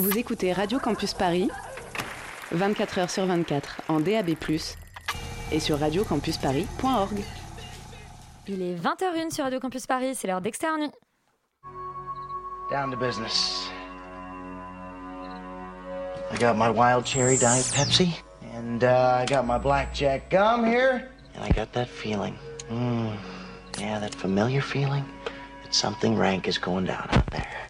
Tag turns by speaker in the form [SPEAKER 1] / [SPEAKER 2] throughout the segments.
[SPEAKER 1] Vous écoutez Radio Campus Paris, 24 h sur 24 en DAB+, et sur radiocampusparis.org.
[SPEAKER 2] Il est 20h01 sur Radio Campus Paris, c'est l'heure d'externe.
[SPEAKER 3] Down to business. I got my wild cherry diet Pepsi, and uh, I got my blackjack gum here, and I got that feeling. Mm, yeah, that familiar feeling that something rank is going down out there.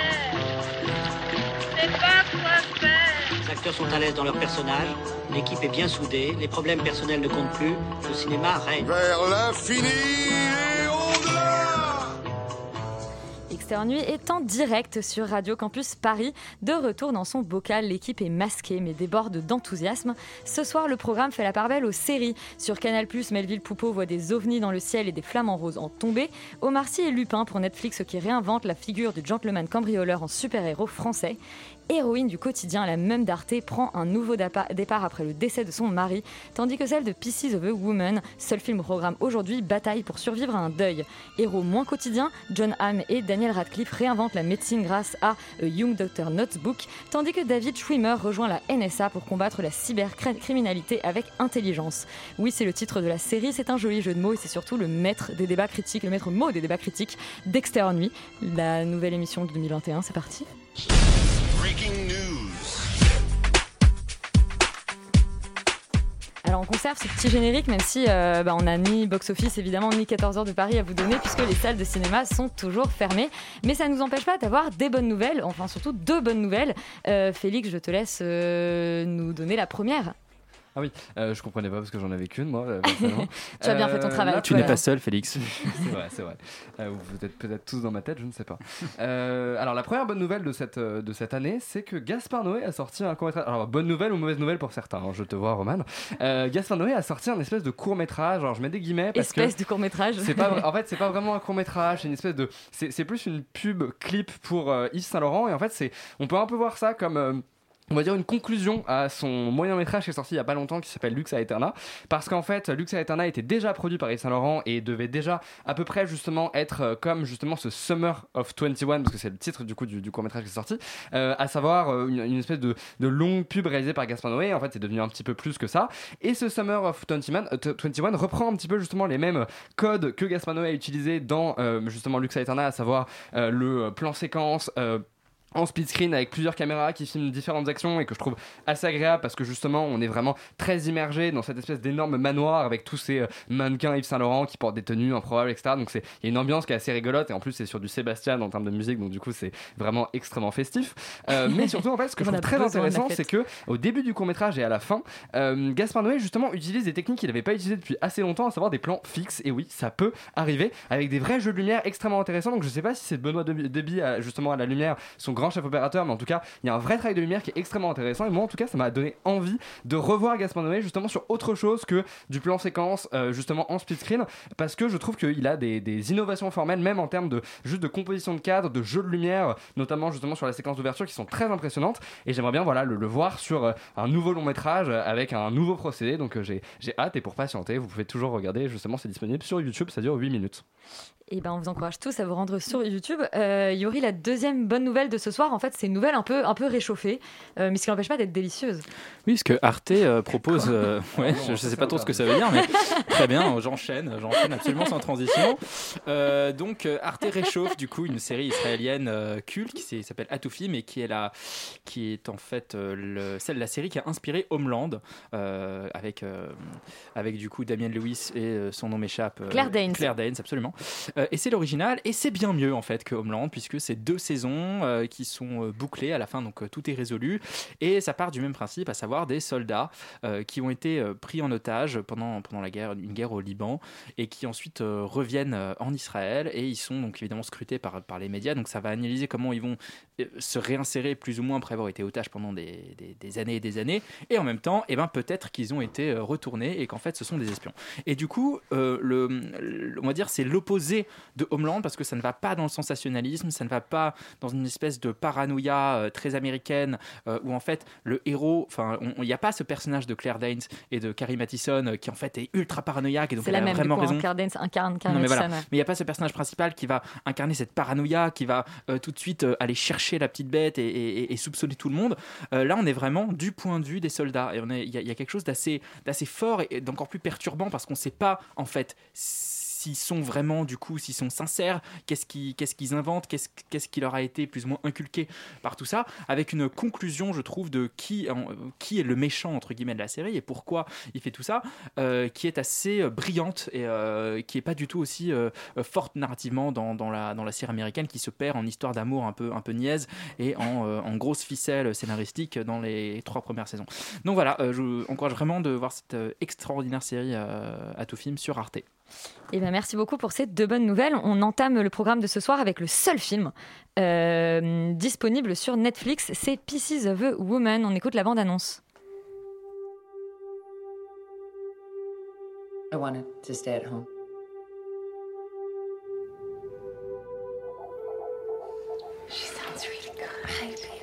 [SPEAKER 4] acteurs sont à l'aise dans leur personnage, l'équipe est bien soudée, les problèmes personnels ne comptent plus, le cinéma règne.
[SPEAKER 5] Vers l'infini et au-delà
[SPEAKER 2] est en direct sur Radio Campus Paris. De retour dans son bocal, l'équipe est masquée mais déborde d'enthousiasme. Ce soir, le programme fait la part belle aux séries. Sur Canal+, Melville Poupeau voit des ovnis dans le ciel et des flamants roses en tombée. Omar Sy et Lupin pour Netflix qui réinvente la figure du gentleman cambrioleur en super-héros français. Héroïne du quotidien, la même d'Arte prend un nouveau départ après le décès de son mari, tandis que celle de Pieces of a Woman, seul film au programme aujourd'hui, bataille pour survivre à un deuil. Héros moins quotidien, John Hamm et Daniel Radcliffe réinventent la médecine grâce à A Young Doctor Notebook, tandis que David Schwimmer rejoint la NSA pour combattre la cybercriminalité avec intelligence. Oui, c'est le titre de la série, c'est un joli jeu de mots et c'est surtout le maître des débats critiques, le maître mot des débats critiques d'Exter Nuit, la nouvelle émission de 2021. C'est parti.
[SPEAKER 5] Breaking news.
[SPEAKER 2] Alors on conserve ce petit générique même si euh, bah, on n'a ni box-office évidemment ni 14 heures de Paris à vous donner puisque les salles de cinéma sont toujours fermées. Mais ça ne nous empêche pas d'avoir des bonnes nouvelles, enfin surtout deux bonnes nouvelles. Euh, Félix, je te laisse euh, nous donner la première.
[SPEAKER 6] Ah oui, euh, je comprenais pas parce que j'en avais qu'une moi. euh, personnellement.
[SPEAKER 2] Tu as bien fait ton travail,
[SPEAKER 6] là,
[SPEAKER 2] tu n'es pas
[SPEAKER 7] seul, Félix.
[SPEAKER 6] c'est vrai, c'est vrai. Euh, vous êtes peut-être tous dans ma tête, je ne sais pas. Euh, alors la première bonne nouvelle de cette, euh, de cette année, c'est que Gaspard Noé a sorti un court-métrage. Alors bonne nouvelle ou mauvaise nouvelle pour certains, hein, je te vois Roman. Euh, Gaspard Noé a sorti un espèce de court-métrage. Alors je mets des guillemets parce
[SPEAKER 2] Espèce
[SPEAKER 6] que
[SPEAKER 2] de court métrage.
[SPEAKER 6] c'est pas en fait c'est pas vraiment un court métrage c'est une espèce de c'est c'est plus une pub clip pour euh, Yves Saint Laurent et en fait c'est on peut un peu voir ça comme euh, on va dire une conclusion à son moyen métrage qui est sorti il y a pas longtemps qui s'appelle Lux Aeterna. Parce qu'en fait Lux Aeterna était déjà produit par Yves Saint Laurent et devait déjà à peu près justement être euh, comme justement ce Summer of 21 parce que c'est le titre du coup du, court métrage qui est sorti euh, à savoir euh, une, espèce de, longue pub réalisée par Gaspard Noé. En fait c'est devenu un petit peu plus que ça. Et ce Summer of 21, euh, t- 21 reprend un petit peu justement les mêmes codes que Gaspard Noé a utilisé dans justement Lux Aeterna à savoir le plan séquence en speed screen avec plusieurs caméras qui filment différentes actions et que je trouve assez agréable parce que justement on est vraiment très immergé dans cette espèce d'énorme manoir avec tous ces euh, mannequins Yves Saint Laurent qui portent des tenues improbables etc donc c'est il y a une ambiance qui est assez rigolote et en plus c'est sur du Sébastien en termes de musique donc du coup c'est vraiment extrêmement festif. Euh, mais surtout en fait ce que je trouve très intéressant c'est que au début du court métrage et à la fin euh, Gaspard Noé justement utilise des techniques qu'il n'avait pas utilisées depuis assez longtemps à savoir des plans fixes. Et oui ça peut arriver avec des vrais jeux de lumière extrêmement intéressants. Donc je sais pas si c'est Benoît à- justement à la lumière son grand chef opérateur mais en tout cas il y a un vrai travail de lumière qui est extrêmement intéressant. Et moi en tout cas ça m'a donné envie de revoir Gaspard Noé justement sur autre chose que du plan séquence euh, justement en split screen parce que je trouve qu'il a des, innovations formelles même en termes de juste de composition de cadre de jeu de lumière notamment justement sur la séquence d'ouverture qui sont très impressionnantes. Et j'aimerais bien voilà le, voir sur euh, un nouveau long métrage euh, avec un nouveau procédé. Donc euh, j'ai hâte. Et pour patienter vous pouvez toujours regarder justement c'est disponible sur YouTube. Ça dure 8 minutes.
[SPEAKER 2] Et ben, on vous encourage tous à vous rendre sur YouTube. Yori, la deuxième bonne nouvelle de ce soir, en fait, c'est une nouvelle un peu, un peu réchauffée, euh, mais ce qui n'empêche pas d'être délicieuse.
[SPEAKER 7] Oui, ce que Arte euh, propose, euh, ouais, je ne sais pas trop ce que ça veut dire, mais très bien, j'enchaîne, j'enchaîne absolument sans transition. Euh, donc, Arte réchauffe du coup une série israélienne euh, culte qui s'appelle Atoufim mais qui est, la, qui est en fait euh, le- celle de la série qui a inspiré Homeland euh, avec, euh, avec du coup Damien Lewis et euh, son nom m'échappe. euh,
[SPEAKER 2] Claire Danes.
[SPEAKER 7] Claire Danes, absolument. Euh, et c'est l'original et c'est bien mieux en fait que Homeland puisque c'est deux saisons euh, qui sont euh, bouclés à la fin, donc euh, tout est résolu. Et ça part du même principe, à savoir des soldats euh, qui ont été pris en otage pendant, pendant la guerre, une guerre au Liban, et qui ensuite reviennent en Israël, et ils sont donc évidemment scrutés par, par les médias. Donc ça va analyser comment ils vont se réinsérer plus ou moins après avoir été otages pendant des, des- années et des années, et en même temps, eh ben, peut-être qu'ils ont été retournés et qu'en fait ce sont des espions. Et du coup, le, le- on va dire c'est l'opposé de Homeland parce que ça ne va pas dans le sensationnalisme, ça ne va pas dans une espèce de paranoïa euh, très américaine euh, où en fait le héros, enfin il n'y a pas ce personnage de Claire Danes et de Carrie Mathison euh, qui en fait est ultra paranoïaque et donc
[SPEAKER 2] C'est
[SPEAKER 7] elle
[SPEAKER 2] la
[SPEAKER 7] a
[SPEAKER 2] même,
[SPEAKER 7] vraiment
[SPEAKER 2] coup, hein,
[SPEAKER 7] raison.
[SPEAKER 2] Claire Danes incarne Carrie
[SPEAKER 7] Non, mais.
[SPEAKER 2] Mathison.
[SPEAKER 7] Mais il n'y a pas ce personnage principal qui va incarner cette paranoïa, qui va euh, tout de suite euh, aller chercher la petite bête et, et- et soupçonner tout le monde. Euh, là, on est vraiment du point de vue des soldats. Et il y, y a quelque chose d'assez d'assez fort et d'encore plus perturbant parce qu'on ne sait pas, en fait, s'ils sont vraiment, du coup, s'ils sont sincères, qu'est-ce qu'ils qu'ils inventent, qu'est-ce qu'est-ce qui leur a été plus ou moins inculqué par tout ça, avec une conclusion, je trouve, de qui, qui est le méchant, entre guillemets, de la série et pourquoi il fait tout ça, euh, qui est assez euh, brillante et euh, qui est pas du tout aussi forte narrativement dans, la, dans la série américaine qui se perd en histoire d'amour un peu, un peu niaise et en, en grosse ficelle scénaristique dans les trois premières saisons. Donc voilà, je vous encourage vraiment de voir cette extraordinaire série à tout film sur Arte.
[SPEAKER 2] Eh ben, merci beaucoup pour ces deux bonnes nouvelles. On entame le programme de ce soir avec le seul film euh, disponible sur Netflix. C'est Pieces of a Woman. On écoute la bande-annonce.
[SPEAKER 8] I wanted to stay at home. She sounds really good. Hi, baby.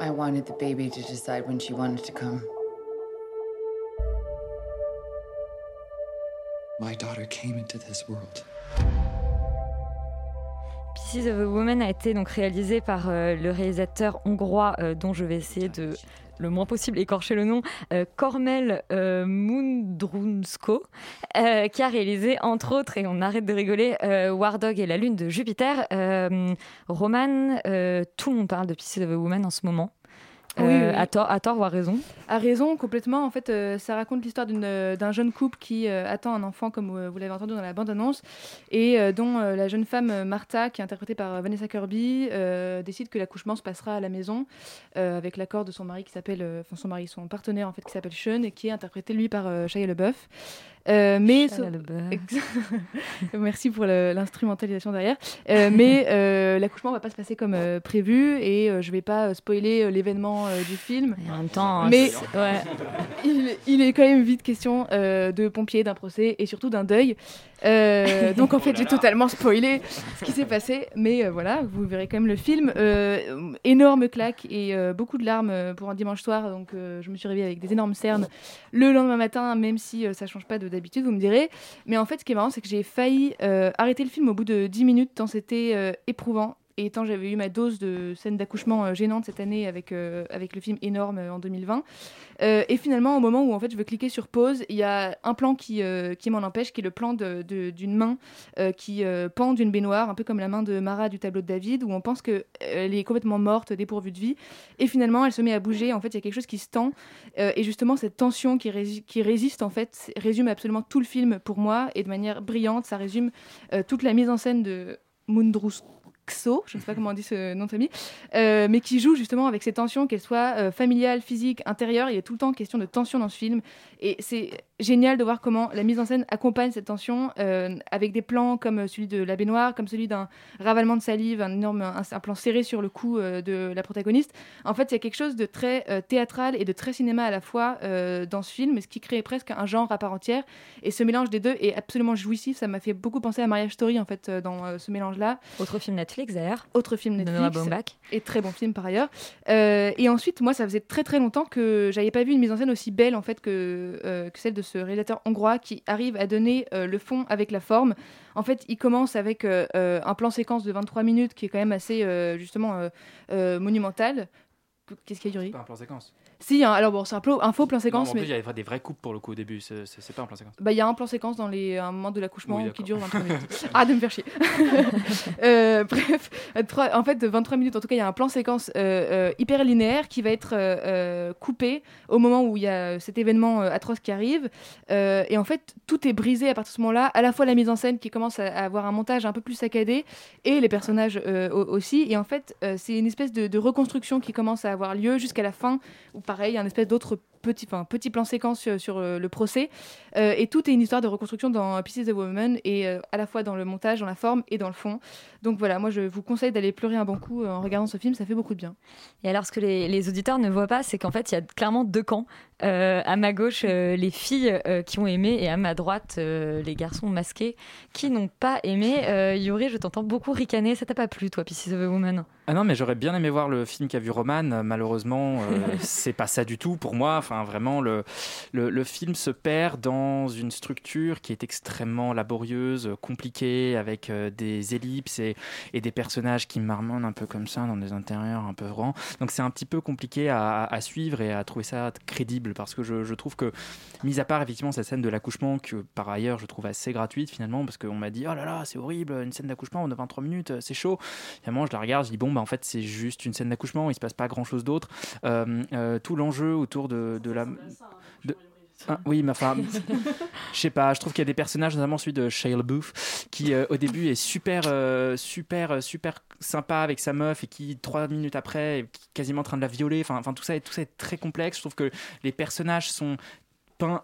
[SPEAKER 8] I wanted the baby to decide when she wanted to come.
[SPEAKER 9] My daughter came into this world.
[SPEAKER 2] Pieces of a Woman a été donc réalisé par euh, le réalisateur hongrois euh, dont je vais essayer de le moins possible écorcher le nom, Kormel euh, Mundrunsko, qui a réalisé entre autres, et on arrête de rigoler, War Dog et la lune de Jupiter. Roman, tout le monde parle de Pieces of a Woman en ce moment.
[SPEAKER 10] Oui,
[SPEAKER 2] Euh,
[SPEAKER 10] oui.
[SPEAKER 2] À, tort, à tort ou à raison?
[SPEAKER 10] A raison, complètement. En fait, euh, ça raconte l'histoire d'une, euh, d'un jeune couple qui euh, attend un enfant, comme euh, vous l'avez entendu dans la bande-annonce, et dont la jeune femme Martha, qui est interprétée par Vanessa Kirby, décide que l'accouchement se passera à la maison, avec l'accord de son mari qui s'appelle, enfin son mari, son partenaire en fait, qui s'appelle Sean, et qui est interprété lui par Shia LaBeouf. Euh, mais so-. Merci pour l'instrumentalisation derrière. Euh, mais euh, l'accouchement va pas se passer comme euh, prévu et je vais pas spoiler l'événement du film.
[SPEAKER 2] en même temps,
[SPEAKER 10] mais
[SPEAKER 2] ouais.
[SPEAKER 10] il, il est quand même vite question de pompiers, d'un procès et surtout d'un deuil. Euh, donc en fait, j'ai totalement spoilé ce qui s'est passé, mais euh, voilà, vous verrez quand même le film. Euh, énorme claque et euh, beaucoup de larmes pour un dimanche soir. Donc je me suis réveillée avec des énormes cernes le lendemain matin, même si ça change pas de d'habitude, vous me direz. Mais en fait, ce qui est marrant, c'est que j'ai failli arrêter le film au bout de 10 minutes, tant c'était éprouvant. Et tant j'avais eu ma dose de scènes d'accouchement euh, gênantes cette année avec, euh, avec le film énorme euh, en 2020. Euh, et finalement, au moment où en fait je veux cliquer sur pause, il y a un plan qui, qui m'en empêche, qui est le plan d'une main qui pend d'une baignoire, un peu comme la main de Mara du tableau de David, où on pense qu'elle est complètement morte, dépourvue de vie. Et finalement, elle se met à bouger. En fait, il y a quelque chose qui se tend. Et justement, cette tension qui, rési- qui résiste, en fait, résume absolument tout le film pour moi. Et de manière brillante, ça résume toute la mise en scène de Mundrus. Xo, je ne sais pas comment on dit ce nom de famille, euh, mais qui joue justement avec ces tensions, qu'elles soient euh, familiales, physiques, intérieures. Il a tout le temps question de tension dans ce film. Et c'est génial de voir comment la mise en scène accompagne cette tension euh, avec des plans comme celui de la baignoire, comme celui d'un ravalement de salive, un énorme un, un plan serré sur le cou euh, de la protagoniste. En fait, il y a quelque chose de très euh, théâtral et de très cinéma à la fois dans ce film, ce qui crée presque un genre à part entière. Et ce mélange des deux est absolument jouissif. Ça m'a fait beaucoup penser à Marriage Story en fait dans ce mélange-là.
[SPEAKER 2] Autre film Netflix d'ailleurs.
[SPEAKER 10] Autre film Netflix. Et très bon film par ailleurs. Et ensuite, moi, ça faisait très très longtemps que j'avais pas vu une mise en scène aussi belle en fait que, que celle de ce réalisateur hongrois qui arrive à donner euh, le fond avec la forme. En fait, il commence avec euh, euh, un plan séquence de 23 minutes qui est quand même assez justement monumental Qu'est-ce qu'il y a, Yuri?
[SPEAKER 7] Un plan séquence.
[SPEAKER 10] Si, hein, alors bon, c'est un, un faux plan
[SPEAKER 7] Non,
[SPEAKER 10] séquence,
[SPEAKER 7] mais en plus,
[SPEAKER 10] mais
[SPEAKER 7] il y avait des vraies coupes pour le coup au début. C'est pas un plan séquence.
[SPEAKER 10] bah, il y a un plan séquence dans les, un moment de l'accouchement
[SPEAKER 7] Oui,
[SPEAKER 10] qui dure 23 minutes. ah, de me faire chier. Euh, bref, euh, en fait, de 23 minutes, en tout cas, il y a un plan séquence euh, euh, hyper linéaire qui va être euh, coupé au moment où il y a cet événement atroce qui arrive. Et en fait, tout est brisé à partir de ce moment-là. À la fois la mise en scène qui commence à, avoir un montage un peu plus saccadé et les personnages au- aussi. Et en fait, c'est une espèce de, de reconstruction qui commence à avoir lieu jusqu'à la fin, où pareil, il y a un espèce d'autre petit, plan séquence sur, sur, euh, le procès. Euh, et tout est une histoire de reconstruction dans Pieces of Woman, et euh, à la fois dans le montage, dans la forme et dans le fond. Donc voilà, moi je vous conseille d'aller pleurer un bon coup euh, en regardant ce film, ça fait beaucoup de bien.
[SPEAKER 2] Et alors, ce que les, les auditeurs ne voient pas, c'est qu'en fait, il y a clairement deux camps. Euh, à ma gauche, euh, les filles euh, qui ont aimé, et à ma droite, euh, les garçons masqués qui n'ont pas aimé. Euh, Yuri, je t'entends beaucoup ricaner. Ça t'a pas plu, toi, Pieces of a Woman
[SPEAKER 7] Ah non, mais j'aurais bien aimé voir le film qu'a vu Roman. Malheureusement, euh, c'est pas ça du tout pour moi. Enfin, vraiment, le, le, le film se perd dans une structure qui est extrêmement laborieuse, compliquée, avec euh, des ellipses et, et des personnages qui marmonnent un peu comme ça dans des intérieurs un peu grands. Donc c'est un petit peu compliqué à, suivre et à trouver ça crédible parce que je, trouve que, mis à part effectivement cette scène de l'accouchement que par ailleurs je trouve assez gratuite finalement parce qu'on m'a dit oh là là c'est horrible une scène d'accouchement de 23 minutes c'est chaud. Finalement je la regarde je dis bon bah en fait c'est juste une scène d'accouchement il se passe pas grand chose d'autre. Euh, euh, tout l'enjeu autour de, de la Ah, oui, mais enfin, je sais pas, je trouve qu'il y a des personnages, notamment celui de Shia LaBeouf, qui euh, au début est super, euh, super, euh, super sympa avec sa meuf et qui trois minutes après est quasiment en train de la violer. Enfin, enfin tout ça, est, tout ça est très complexe. Je trouve que les personnages sont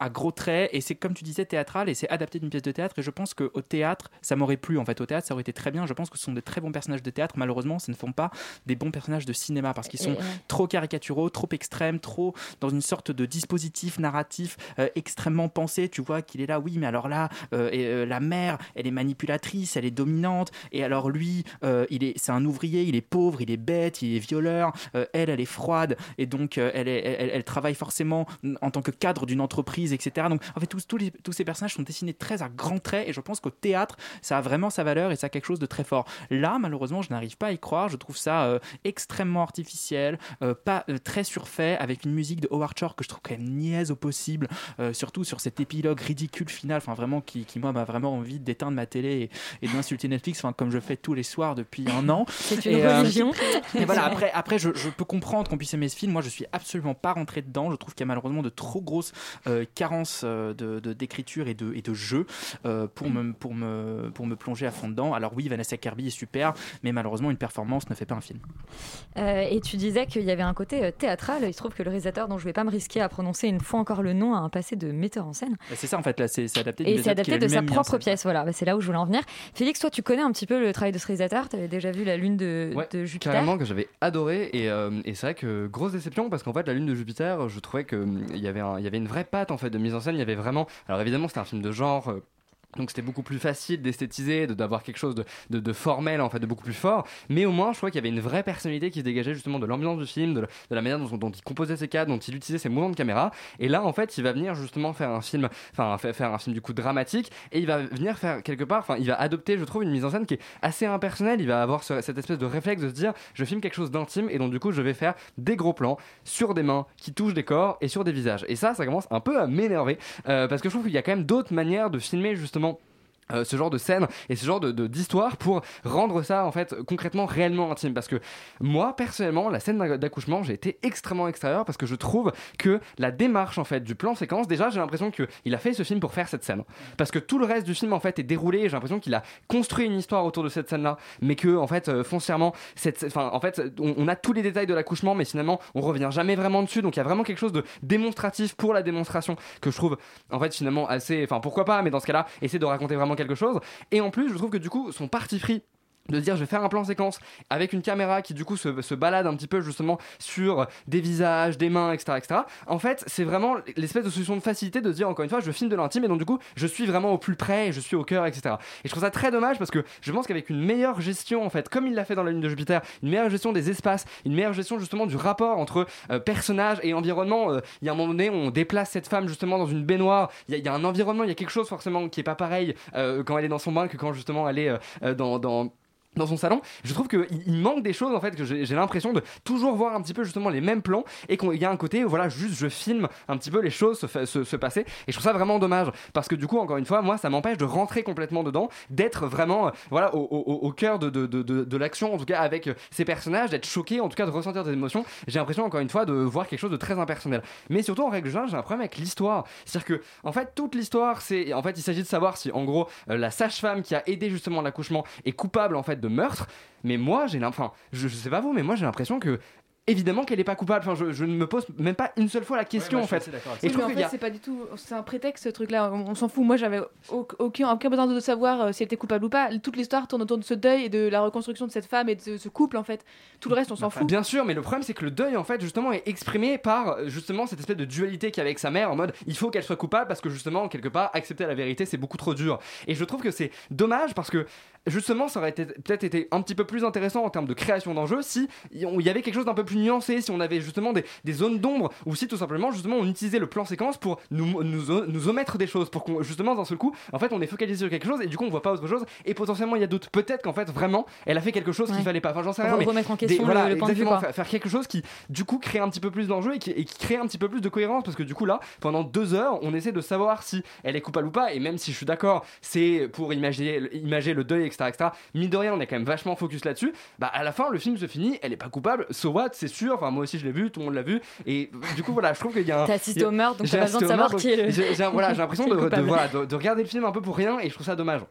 [SPEAKER 7] à gros traits et c'est comme tu disais théâtral et c'est adapté d'une pièce de théâtre et je pense qu'au théâtre ça m'aurait plu en fait au théâtre ça aurait été très bien je pense que ce sont de très bons personnages de théâtre malheureusement ce ne font pas des bons personnages de cinéma parce qu'ils sont
[SPEAKER 2] ouais.
[SPEAKER 7] trop caricaturaux, trop extrêmes, trop dans une sorte de dispositif narratif euh, extrêmement pensé. Tu vois qu'il est là, oui, mais alors là, euh, et, euh, la mère, elle est manipulatrice, elle est dominante, et alors lui, il est, c'est un ouvrier, il est pauvre, il est bête, il est violeur. elle, elle est froide, et donc elle, est- elle, elle travaille forcément en tant que cadre d'une entreprise, etc. Donc en fait, tous, tous, les- tous ces personnages sont dessinés très à grands traits, et je pense qu'au théâtre, ça a vraiment sa valeur et ça a quelque chose de très fort. Là, malheureusement, je n'arrive pas à y croire. Je trouve ça euh, extrêmement artificiel, euh, pas euh, très surfait, avec une musique de Howard Shore que je trouve quand même niaise au possible, surtout sur cet épilogue ridicule final, enfin vraiment qui, qui moi m'a vraiment envie d'éteindre ma télé et, et d'insulter Netflix, enfin comme je fais tous les soirs depuis un an.
[SPEAKER 2] C'est une
[SPEAKER 7] Et,
[SPEAKER 2] religion.
[SPEAKER 7] et voilà, après, après je, je peux comprendre qu'on puisse aimer ce film. Moi, je suis absolument pas rentré dedans. Je trouve qu'il y a malheureusement de trop grosses euh, carences euh, de- d'écriture et de, et de jeu euh, pour, me, pour, me, pour me plonger à fond dedans. Alors oui, Vanessa Kirby est super, mais malheureusement, une performance ne fait pas un film.
[SPEAKER 2] Euh, et tu disais qu'il y avait un côté théâtral. Il se trouve que le réalisateur, dont je vais pas me risquer à prononcer une fois encore le nom, a un passé de metteur en scène.
[SPEAKER 7] Bah, C'est ça en fait, là, c'est adapté
[SPEAKER 2] Et c'est adapté de sa propre pièce. Voilà, Bah, c'est là où je voulais en venir. Félix, toi, tu connais un petit peu le travail de ce réalisateur? Tu avais déjà vu La Lune de,
[SPEAKER 6] Ouais,
[SPEAKER 2] de Jupiter?
[SPEAKER 6] Carrément que j'avais adoré et, euh, et c'est vrai que grosse déception parce qu'en fait la lune de Jupiter je trouvais qu'il y avait un- il y avait une vraie patte en fait de mise en scène il y avait vraiment alors évidemment c'était un film de genre euh, donc c'était beaucoup plus facile d'esthétiser, de- d'avoir quelque chose de, de- formel en fait, de beaucoup plus fort. Mais au moins, je crois qu'il y avait une vraie personnalité qui se dégageait justement de l'ambiance du film, de, la- manière dont, il composait ses cadres, dont il utilisait ses mouvements de caméra. Et là, en fait, il va venir justement faire un film, enfin fa- faire un film du coup dramatique, et il va venir faire quelque part, enfin, il va adopter, je trouve, une mise en scène qui est assez impersonnelle. Il va avoir ce- cette espèce de réflexe de se dire, je filme quelque chose d'intime, et donc du coup, je vais faire des gros plans sur des mains qui touchent des corps et sur des visages. Et ça, ça commence un peu à m'énerver euh, parce que je trouve qu'il y a quand même d'autres manières de filmer justement justement euh, ce genre de scène et ce genre de de- d'histoire pour rendre ça en fait concrètement réellement intime. Parce que moi personnellement la scène d'ac- d'accouchement j'ai été extrêmement extérieur parce que je trouve que la démarche en fait du plan séquence déjà j'ai l'impression que il a fait ce film pour faire cette scène. Parce que tout le reste du film en fait est déroulé. J'ai l'impression qu'il a construit une histoire autour de cette scène là mais que en fait euh, foncièrement cette enfin en fait on, on a tous les détails de l'accouchement mais finalement on revient jamais vraiment dessus. Donc il y a vraiment quelque chose de démonstratif pour la démonstration que je trouve en fait finalement assez enfin pourquoi pas mais dans ce cas là essayer de raconter vraiment quelque chose. Et en plus je trouve que du coup son parti pris de dire je vais faire un plan séquence avec une caméra qui du coup se, se balade un petit peu justement sur des visages, des mains, etc. etc. En fait, c'est vraiment l'espèce de solution de facilité de dire encore une fois je filme de l'intime et donc du coup je suis vraiment au plus près je suis au cœur, etc. Et je trouve ça très dommage parce que je pense qu'avec une meilleure gestion en fait, comme il l'a fait dans la lune de Jupiter, une meilleure gestion des espaces, une meilleure gestion justement du rapport entre euh, personnage et environnement, euh, il y a un moment donné on déplace cette femme justement dans une baignoire, il y, a- un environnement, il y a quelque chose forcément qui est pas pareil euh, quand elle est dans son bain que quand justement elle est dans dans son salon, je trouve qu'il il manque des choses en fait que j'ai l'impression de toujours voir un petit peu justement les mêmes plans et qu'il y a un côté voilà juste je filme un petit peu les choses se, passer et je trouve ça vraiment dommage parce que du coup encore une fois moi ça m'empêche de rentrer complètement dedans d'être vraiment euh, voilà au, cœur de, de, de, l'action en tout cas avec euh, ces personnages d'être choqué en tout cas de ressentir des émotions. J'ai l'impression encore une fois de voir quelque chose de très impersonnel. Mais surtout en règle générale j'ai un problème avec l'histoire. C'est à dire que en fait toute l'histoire c'est en fait il s'agit de savoir si en gros euh, la sage-femme qui a aidé justement l'accouchement est coupable en fait de meurtre mais moi j'ai l'im- enfin je, je sais pas vous mais moi j'ai l'impression que évidemment qu'elle est pas coupable enfin je, je ne me pose même pas une seule fois la question
[SPEAKER 7] moi,
[SPEAKER 6] en
[SPEAKER 7] je
[SPEAKER 6] fait et
[SPEAKER 10] Oui,
[SPEAKER 6] je trouve
[SPEAKER 10] en fait,
[SPEAKER 6] a
[SPEAKER 10] c'est pas du tout. C'est un prétexte ce truc-là. On, on s'en fout. Moi, j'avais au- aucun, aucun besoin de savoir euh, si elle était coupable ou pas. Toute l'histoire tourne autour de ce deuil et de la reconstruction de cette femme et de ce, ce couple, en fait. Tout le reste, on s'en fout.
[SPEAKER 6] Bien sûr, mais le problème c'est que le deuil en fait justement est exprimé par euh, justement cette espèce de dualité qu'il y a avec sa mère en mode il faut qu'elle soit coupable parce que justement quelque part accepter la vérité c'est beaucoup trop dur. Et je trouve que c'est dommage parce que justement ça aurait peut-être été un petit peu plus intéressant en termes de création d'enjeux si il y avait quelque chose d'un peu plus nuancé, si on avait justement des, des zones d'ombre ou si tout simplement justement on utilisait le plan séquence pour nous, nous, nous omettre des choses pour qu'on justement d'un seul coup en fait on est focalisé sur quelque chose et du coup on voit pas autre chose et potentiellement il y a d'autres peut-être qu'en fait vraiment elle a fait quelque chose qu'il fallait pas. Enfin j'en sais rien.
[SPEAKER 2] Re-
[SPEAKER 6] mais
[SPEAKER 2] remettre en question le-
[SPEAKER 6] voilà,
[SPEAKER 2] le point de vue,
[SPEAKER 6] exactement,
[SPEAKER 2] quoi.
[SPEAKER 6] faire- faire quelque chose qui du coup crée un petit peu plus d'enjeu et qui, et qui crée un petit peu plus de cohérence parce que du coup là pendant deux heures on essaie de savoir si elle est coupable ou pas et même si je suis d'accord c'est pour imaginer, imager le deuil etc etc mine de rien on est quand même vachement focus là-dessus bah à la fin le film se finit elle est pas coupable so what c'est sûr enfin moi aussi je l'ai vu tout le monde l'a vu. Et du coup voilà je trouve qu'il y a un
[SPEAKER 2] T'as assisté
[SPEAKER 6] il y a-
[SPEAKER 2] au meurtre, donc
[SPEAKER 6] j'ai
[SPEAKER 2] t'as besoin de savoir qui est le-
[SPEAKER 6] j'ai- voilà l'impression voilà, de regarder le film un peu pour rien et je trouve ça dommage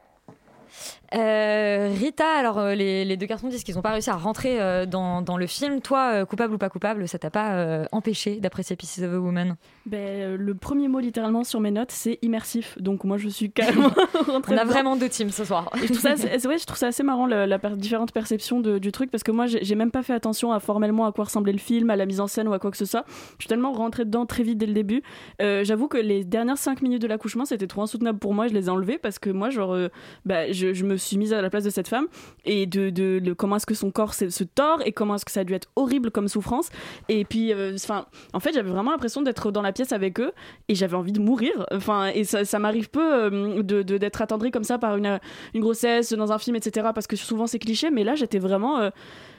[SPEAKER 2] Euh, Rita, alors euh, les, les deux garçons disent qu'ils n'ont pas réussi à rentrer euh, dans, dans le film. Toi, euh, coupable ou pas coupable, ça t'a pas empêché d'apprécier Pieces of a Woman?
[SPEAKER 11] Ben, le premier mot littéralement sur mes notes, c'est immersif. Donc moi, je suis carrément rentrée
[SPEAKER 2] On a
[SPEAKER 11] dedans.
[SPEAKER 2] vraiment deux teams ce soir.
[SPEAKER 11] Et je trouve ça, vrai, je trouve ça assez marrant la, la per- différente perception de- du truc parce que moi, j'ai même pas fait attention à formellement à quoi ressemblait le film, à la mise en scène ou à quoi que ce soit. Je suis tellement rentrée dedans très vite dès le début. J'avoue que les dernières 5 minutes de l'accouchement, c'était trop insoutenable pour moi. Je les ai enlevées parce que moi, genre, bah, je, je me suis mise à la place de cette femme et de, de, comment est-ce que son corps se, tord et comment est-ce que ça a dû être horrible comme souffrance. Et puis, euh, enfin, en fait, j'avais vraiment l'impression d'être dans la pièce avec eux et j'avais envie de mourir. Enfin, et ça, m'arrive peu euh, de d'être attendrie comme ça par une, une grossesse dans un film, etc. Parce que souvent c'est cliché, mais là j'étais vraiment, euh,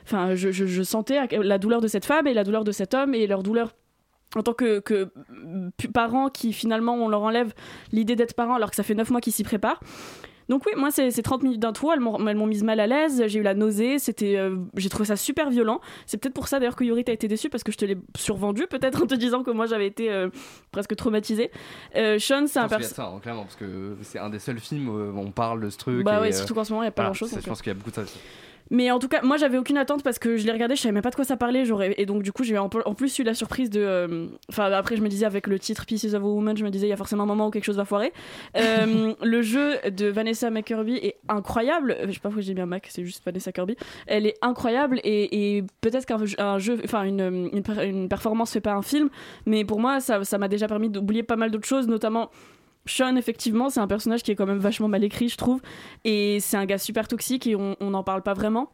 [SPEAKER 11] enfin, je, je- sentais la douleur de cette femme et la douleur de cet homme et leur douleur. En tant que, que parents qui finalement on leur enlève l'idée d'être parents alors que ça fait 9 mois qu'ils s'y préparent. Donc oui, moi c'est c'est 30 minutes d'intro, elles m'ont elles m'ont mise mal à l'aise, j'ai eu la nausée, c'était, euh, j'ai trouvé ça super violent. C'est peut-être pour ça d'ailleurs que Yuri t'a été déçu parce que je te l'ai survendu peut-être en te disant que moi j'avais été euh, presque traumatisée. Euh, Sean c'est un personnage...
[SPEAKER 6] hein, clairement, parce que c'est un des seuls films où on parle de ce truc.
[SPEAKER 11] Bah
[SPEAKER 6] et,
[SPEAKER 11] ouais, surtout qu'en ce moment, il y a pas grand-chose,
[SPEAKER 6] Je pense qu'il y a beaucoup de ça.
[SPEAKER 11] Mais en tout cas, moi j'avais aucune attente parce que je l'ai regardé, je savais même pas de quoi ça parlait. J'aurais et donc du coup j'ai en plus eu la surprise de. euh, Enfin après je me disais avec le titre Pieces of a Woman, je me disais il y a forcément un moment où quelque chose va foirer. Euh, le jeu de Vanessa McKirby est incroyable. Euh, Je sais pas pourquoi j'ai bien Mac, c'est juste Vanessa Kirby. Elle est incroyable et, et peut-être qu'un jeu- enfin une, une, une performance fait pas un film, mais pour moi ça ça m'a déjà permis d'oublier pas mal d'autres choses, notamment. Sean, effectivement, c'est un personnage qui est quand même vachement mal écrit, je trouve. Et c'est un gars super toxique et on n'en parle pas vraiment.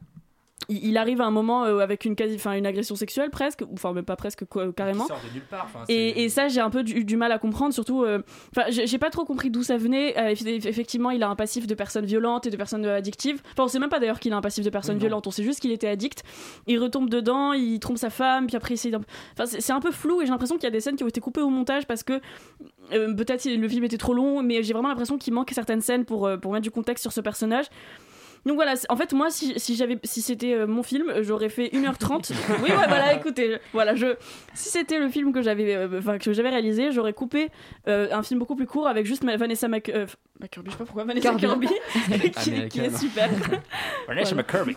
[SPEAKER 11] Il, arrive à un moment euh, avec une, quasi, enfin, une agression sexuelle presque, enfin même pas presque, quoi, carrément.
[SPEAKER 7] Sort de nulle part.
[SPEAKER 11] Et, et ça, j'ai un peu du, du mal à comprendre, surtout. euh, Enfin, j'ai j'ai pas trop compris d'où ça venait. Euh, eff- effectivement, il a un passif de personnes violentes et de personnes euh, addictives. Enfin, on sait même pas d'ailleurs qu'il a un passif de personnes
[SPEAKER 7] Oui,
[SPEAKER 11] violentes. On sait juste qu'il était addict. Il retombe dedans, il trompe sa femme, puis après il Enfin, c'est un peu flou et j'ai l'impression qu'il y a des scènes qui ont été coupées au montage parce que euh, peut-être le film était trop long, mais j'ai vraiment l'impression qu'il manque certaines scènes pour, euh, pour mettre du contexte sur ce personnage. Donc voilà, en fait, moi, si, si j'avais, si c'était euh, mon film, j'aurais fait 1h30. oui, ouais, voilà, écoutez, voilà, je, si c'était le film que j'avais, euh, enfin, que j'avais réalisé, j'aurais coupé euh, un film beaucoup plus court avec juste ma- Vanessa Mac, euh, McKirby, je sais pas pourquoi, Vanessa
[SPEAKER 2] Kirby.
[SPEAKER 11] Kirby, qui, qui est super.
[SPEAKER 7] Vanessa McKirby.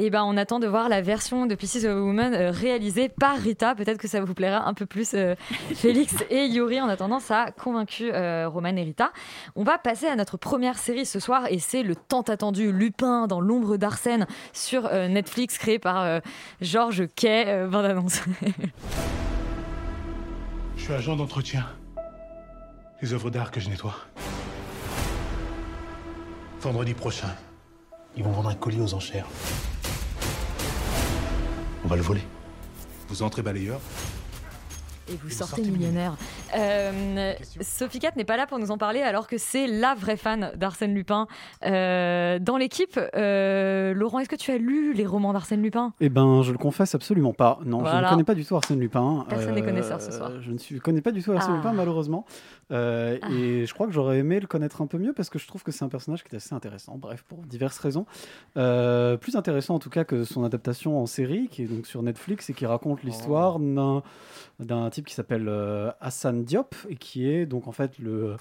[SPEAKER 2] Et ben, on attend de voir la version de Pieces of a Woman euh, réalisée par Rita. Peut-être que ça vous plaira un peu plus, euh, Félix et Yuri. En attendant, ça a convaincu euh, Roman et Rita. On va passer à notre première série ce soir et c'est le tant attendu Lupin dans l'ombre d'Arsène sur euh, Netflix, créé par euh, Georges Kay. Euh, bande annonce.
[SPEAKER 12] Je suis agent d'entretien. Les œuvres d'art que je nettoie. Vendredi prochain, ils vont vendre un colis aux enchères. On va le voler. Vous entrez balayeur
[SPEAKER 2] Et vous sortez millionnaire. Euh, Sophie Cat n'est pas là pour nous en parler alors que c'est la vraie fan d'Arsène Lupin euh, dans l'équipe. Euh, Laurent, est-ce que tu as lu les romans d'Arsène Lupin?
[SPEAKER 13] Eh ben, je le confesse absolument pas. Non, je ne connais pas du tout Arsène Lupin.
[SPEAKER 2] Personne n'est connaisseur ce soir.
[SPEAKER 13] Je ne suis, connais pas du tout Arsène
[SPEAKER 2] Ah.
[SPEAKER 13] Lupin, malheureusement. Euh, Et je crois que j'aurais aimé le connaître un peu mieux parce que je trouve que c'est un personnage qui est assez intéressant. Bref, pour diverses raisons. Euh, plus intéressant en tout cas que son adaptation en série, qui est donc sur Netflix et qui raconte l'histoire d'un d'un type qui s'appelle euh, Hassan Diop et qui est donc en fait le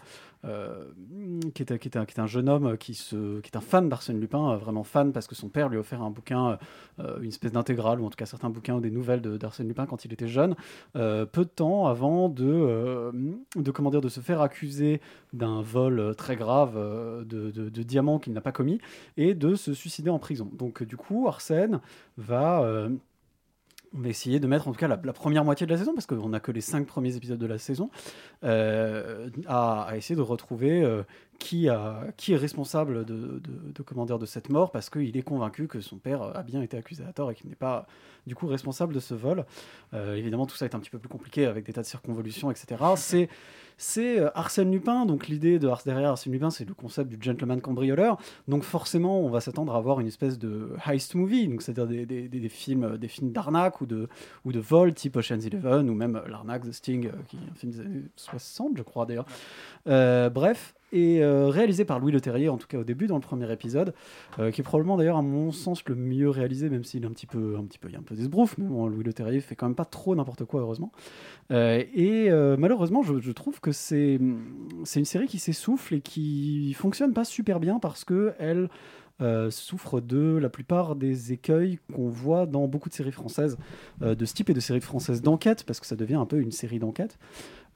[SPEAKER 13] qui, est, qui, est un, jeune homme qui, est un fan d'Arsène Lupin, euh, vraiment fan parce que son père lui a offert un bouquin, euh, une espèce d'intégrale, ou en tout cas certains bouquins ou des nouvelles d'Arsène Lupin quand il était jeune, euh, peu de temps avant de, euh, de, comment dire, de se faire accuser d'un vol euh, très grave euh, de, de- diamants qu'il n'a pas commis et de se suicider en prison. Donc euh, du coup, Arsène va... on va essayer de mettre en tout cas la, première moitié de la saison, parce qu'on n'a que les cinq premiers épisodes de la saison, euh, à, essayer de retrouver euh, qui, qui est responsable de, de, de, comment dire, de cette mort, parce qu'il est convaincu que son père a bien été accusé à tort et qu'il n'est pas du coup responsable de ce vol. Euh, évidemment, tout ça est un petit peu plus compliqué avec des tas de circonvolutions, etc. C'est c'est euh, Arsène Lupin, donc l'idée de derrière Arsène Lupin, c'est le concept du gentleman cambrioleur. Donc forcément, on va s'attendre à avoir une espèce de heist movie, donc c'est-à-dire des, des, des- films, des films d'arnaque ou de, ou de vol type Ocean's Eleven ou même euh, l'arnaque The Sting, euh, qui est un film des années 60, je crois d'ailleurs. Euh, bref. Et euh, réalisé par Louis Leterrier, en tout cas au début dans le premier épisode, euh, qui est probablement d'ailleurs à mon sens le mieux réalisé, même s'il est un petit peu, un petit peu, il y a un peu d'esbrouf, mais bon, Louis Leterrier fait quand même pas trop n'importe quoi heureusement. Euh, et malheureusement, je, trouve que c'est c'est une série qui s'essouffle et qui fonctionne pas super bien parce que elle souffre de la plupart des écueils qu'on voit dans beaucoup de séries françaises de ce type et de séries françaises d'enquête, parce que ça devient un peu une série d'enquête,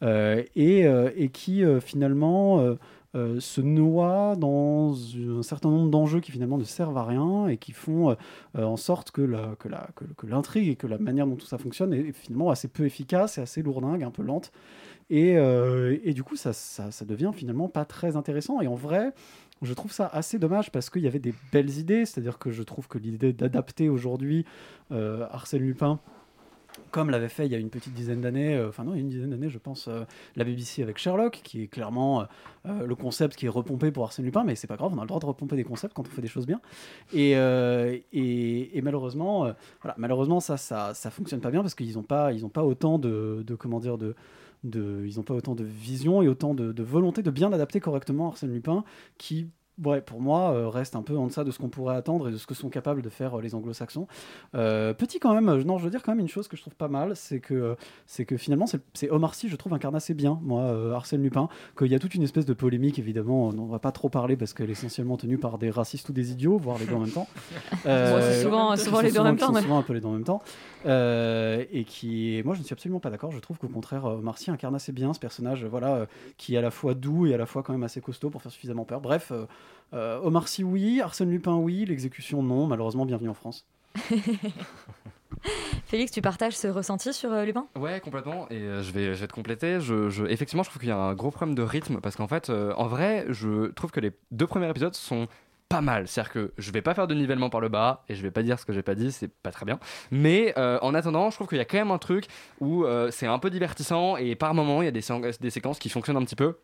[SPEAKER 13] et, et qui finalement euh, se noie dans un certain nombre d'enjeux qui finalement ne servent à rien et qui font euh, euh, en sorte que l'intrigue et que la manière dont tout ça fonctionne est finalement assez peu efficace et assez lourdingue, un peu lente. Et, du coup, ça, ça, ça devient finalement pas très intéressant. Et en vrai, je trouve ça assez dommage parce qu'il y avait des belles idées. C'est-à-dire que je trouve que l'idée d'adapter aujourd'hui Arsène Lupin comme l'avait fait il y a une petite dizaine d'années, euh, enfin non, il y a une dizaine d'années, je pense, euh, la BBC avec Sherlock, qui est clairement euh, le concept qui est repompé pour Arsène Lupin, mais c'est pas grave, on a le droit de repomper des concepts quand on fait des choses bien. Et, malheureusement, voilà, malheureusement, ça, ça, ça fonctionne pas bien parce qu'ils n'ont pas, ils pas autant de, comment dire, de, de, ils ont pas autant de vision et autant de, de volonté de bien adapter correctement Arsène Lupin, qui Ouais, pour moi, euh, reste un peu en deçà de ce qu'on pourrait attendre et de ce que sont capables de faire euh, les anglo-saxons. Euh, petit quand même, non, je veux dire quand même une chose que je trouve pas mal, c'est que, c'est que finalement, c'est Omar Sy, je trouve, incarne assez bien, moi, Arsène Lupin, qu'il y a toute une espèce de polémique, évidemment, on va pas trop parler parce qu'elle est essentiellement tenue par des racistes ou des idiots, voire les deux en même temps.
[SPEAKER 2] C'est souvent- souvent les deux en même temps, ouais.
[SPEAKER 13] souvent un peu les deux en même temps. Et qui, moi, je ne suis absolument pas d'accord. Je trouve qu'au contraire, Omar Sy incarne assez bien ce personnage, voilà, qui est à la fois doux et à la fois quand même assez costaud pour faire suffisamment peur. Bref, Omar Sy, oui, Arsène Lupin, oui, l'exécution, non. Malheureusement, bienvenue en France.
[SPEAKER 2] Félix, tu partages ce ressenti sur euh, Lupin?
[SPEAKER 6] Ouais, complètement. Et euh, je, vais, je vais te compléter. Je, je- effectivement, je trouve qu'il y a un gros problème de rythme parce qu'en fait, euh, en vrai, je trouve que les deux premiers épisodes sont pas mal. C'est-à-dire que je vais pas faire de nivellement par le bas et je vais pas dire ce que j'ai pas dit, c'est pas très bien. Mais euh, en attendant, je trouve qu'il y a quand même un truc où euh, c'est un peu divertissant et par moments, il y a des, sé- des séquences qui fonctionnent un petit peu.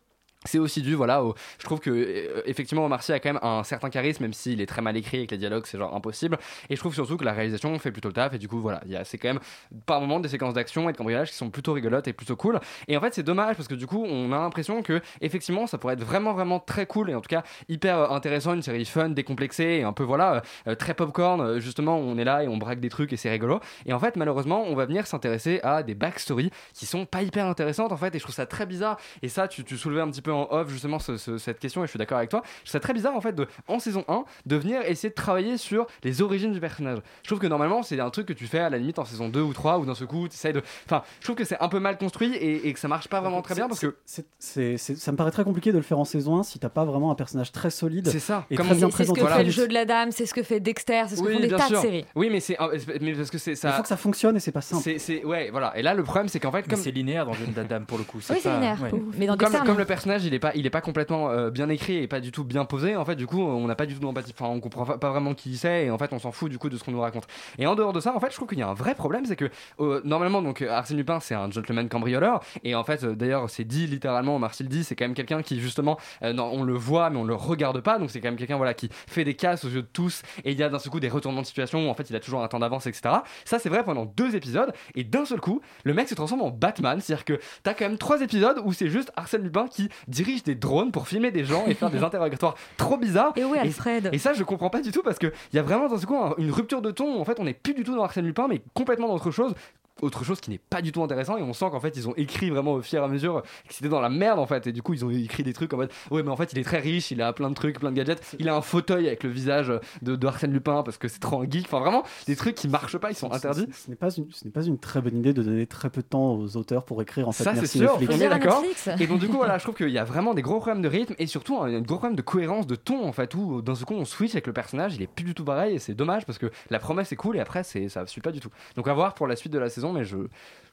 [SPEAKER 6] C'est aussi dû, voilà, je trouve que euh, effectivement Omar a quand même un certain charisme, même s'il est très mal écrit et que les dialogues c'est genre impossible. Et je trouve surtout que la réalisation fait plutôt le taf et du coup voilà, c'est quand même par moments des séquences d'action et de cambriolage qui sont plutôt rigolotes et plutôt cool. Et en fait c'est dommage parce que du coup on a l'impression que effectivement ça pourrait être vraiment vraiment très cool et en tout cas hyper euh, intéressant, une série fun, décomplexée et un peu voilà euh, très popcorn. justement on est là et on braque des trucs et c'est rigolo. Et en fait malheureusement on va venir s'intéresser à des backstories qui sont pas hyper intéressantes en fait et je trouve ça très bizarre. Et ça tu, tu soulevais un petit peu en off justement ce- ce- cette question et je suis d'accord avec toi. Ça très bizarre en fait de en saison 1 de venir essayer de travailler sur les origines du personnage. Je trouve que normalement c'est un truc que tu fais à la limite en saison 2 ou 3 ou d'un seul coup tu essayes de. Enfin je trouve que c'est un peu mal construit et, et que ça marche pas vraiment très bien parce que.
[SPEAKER 13] C'est- c'est- c'est- ça me paraît très compliqué de le faire en saison 1 si t'as pas vraiment un personnage très solide.
[SPEAKER 6] C'est ça.
[SPEAKER 13] Et
[SPEAKER 6] Comme
[SPEAKER 13] très
[SPEAKER 6] on-
[SPEAKER 13] bien
[SPEAKER 2] C'est ce
[SPEAKER 13] présenté.
[SPEAKER 2] que
[SPEAKER 13] Voilà.
[SPEAKER 2] fait le jeu de la dame, c'est ce que fait Dexter, c'est ce que font des tas
[SPEAKER 6] sûr.
[SPEAKER 2] de séries.
[SPEAKER 6] Oui, mais c'est mais parce que c'est ça.
[SPEAKER 13] Il faut que ça fonctionne et c'est pas simple.
[SPEAKER 6] C'est c'est- ouais voilà et là le problème c'est qu'en fait comme
[SPEAKER 7] c'est linéaire dans Jeune Dame pour le coup.
[SPEAKER 2] Oui, c'est
[SPEAKER 7] pas-
[SPEAKER 2] linéaire.
[SPEAKER 7] ouais.
[SPEAKER 2] Mais dans
[SPEAKER 6] comme,
[SPEAKER 2] Dexter,
[SPEAKER 6] comme
[SPEAKER 2] non.
[SPEAKER 6] le personnage il est pas il est pas complètement euh, bien écrit et pas du tout bien posé en fait du coup on n'a pas du tout d'empathie. Enfin on comprend pas- vraiment qui c'est et en fait on s'en fout du coup de ce qu'on nous raconte. Et en dehors de ça en fait je trouve qu'il y a un vrai problème c'est que euh, normalement donc Arsène Lupin c'est un gentleman cambrioleur et en fait euh, d'ailleurs c'est dit littéralement Marcel dit c'est quand même quelqu'un qui justement on le voit mais on le regarde pas donc c'est quand même quelqu'un voilà qui fait des casses aux yeux de tous et il y a d'un seul coup des retournements de situation où en fait il a toujours un temps d'avance etc ça c'est vrai pendant deux épisodes et d'un seul coup le mec se transforme en Batman c'est à dire que t'as quand même trois épisodes où c'est juste Arsène Lupin qui dirige des drones pour filmer des gens et faire des interrogatoires. Trop bizarres
[SPEAKER 2] Et est Alfred.
[SPEAKER 6] et ça je comprends pas du tout parce que il y a vraiment dans ce coup un- une rupture de ton où, en fait on n'est plus du tout dans Arsène Lupin mais complètement dans autre chose autre chose qui n'est pas du tout intéressant et on sent qu'en fait ils ont écrit vraiment au fur et à mesure que c'était dans la merde en fait. Et du coup ils ont écrit des trucs en mode ouais mais en fait il est très riche il a plein de trucs plein de gadgets. Il a un fauteuil avec le visage de, de Arsène Lupin parce que c'est trop un geek. Enfin vraiment des trucs qui marchent pas ils sont interdits.
[SPEAKER 13] Ce, n'est pas une, ce n'est pas une très bonne idée de donner très peu de temps aux auteurs pour écrire en fait.
[SPEAKER 6] ça c'est sûr, on est d'accord. Et donc du coup voilà, je trouve qu'il y a vraiment des gros problèmes de rythme et surtout un, un gros problème de cohérence de ton en fait où dans ce coup on switch avec le personnage, il est plus du tout pareil et c'est dommage parce que la promesse est cool et après c'est ça suit pas du tout. Donc à voir pour la suite de la saison mais je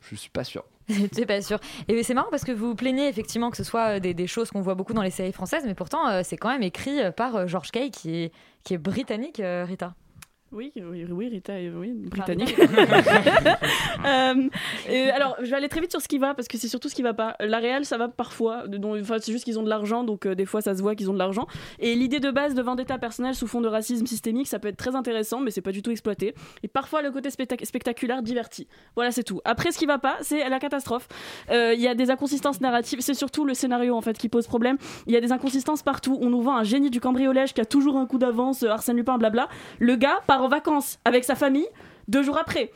[SPEAKER 6] je suis pas sûr.
[SPEAKER 2] C'est pas sûr. Et c'est marrant parce que vous plaignez effectivement que ce soit euh, des, des choses qu'on voit beaucoup dans les séries françaises, mais pourtant euh, c'est quand même écrit euh, par George Kay qui est, qui est britannique, Rita.
[SPEAKER 11] Oui, oui, oui, Rita, est- oui, britannique. Euh, et alors, je vais aller très vite sur ce qui va parce que c'est surtout ce qui va pas. La réelle, ça va parfois. Enfin, c'est juste qu'ils ont de l'argent, donc euh, des fois, ça se voit qu'ils ont de l'argent. Et l'idée de base de vendetta personnelle sous fond de racisme systémique, ça peut être très intéressant, mais c'est pas du tout exploité. Et parfois, le côté spectac- spectaculaire divertit. Voilà, c'est tout. Après, ce qui va pas, c'est la catastrophe. Euh, Il y a des inconsistances narratives. C'est surtout le scénario en fait qui pose problème. Il y a des inconsistances partout. On nous vend un génie du cambriolage qui a toujours un coup d'avance, euh, Arsène Lupin, blabla. Le gars part en vacances avec sa famille. Deux jours après,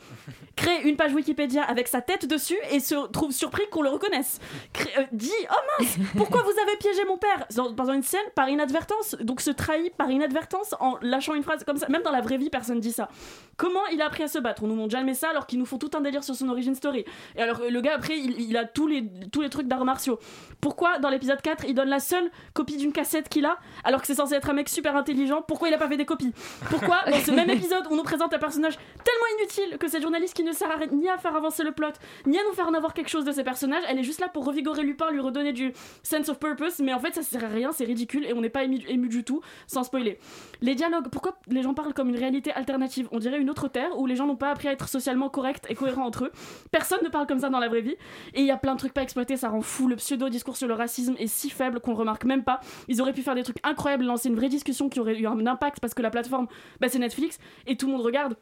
[SPEAKER 11] crée une page Wikipédia avec sa tête dessus et se trouve surpris qu'on le reconnaisse. Crée- euh, dit Oh mince, pourquoi vous avez piégé mon père dans, dans une scène par inadvertance, donc se trahit par inadvertance en lâchant une phrase comme ça. Même dans la vraie vie, personne dit ça. Comment il a appris à se battre? On nous montre jamais ça alors qu'ils nous font tout un délire sur son origin story. Et alors euh, le gars après, il, il a tous les, tous les trucs d'arts martiaux. Pourquoi dans l'épisode 4, il donne la seule copie d'une cassette qu'il a alors que c'est censé être un mec super intelligent? Pourquoi il a pas fait des copies? Pourquoi dans ce même épisode, on nous présente un personnage tellement inutile que cette journaliste qui ne sert à rien- ni à faire avancer le plot, ni à nous faire en avoir quelque chose de ces personnages, elle est juste là pour revigorer Lupin, lui redonner du sense of purpose, mais en fait ça sert à rien, c'est ridicule et on n'est pas ému, du tout, sans spoiler. Les dialogues, pourquoi les gens parlent comme une réalité alternative? On dirait une autre terre où les gens n'ont pas appris à être socialement corrects et cohérents entre eux. Personne ne parle comme ça dans la vraie vie. Et il y a plein de trucs pas exploités, ça rend fou. Le pseudo-discours sur le racisme est si faible qu'on le remarque même pas. Ils auraient pu faire des trucs incroyables, lancer une vraie discussion qui aurait eu un impact parce que la plateforme, bah, c'est Netflix et tout le monde regarde.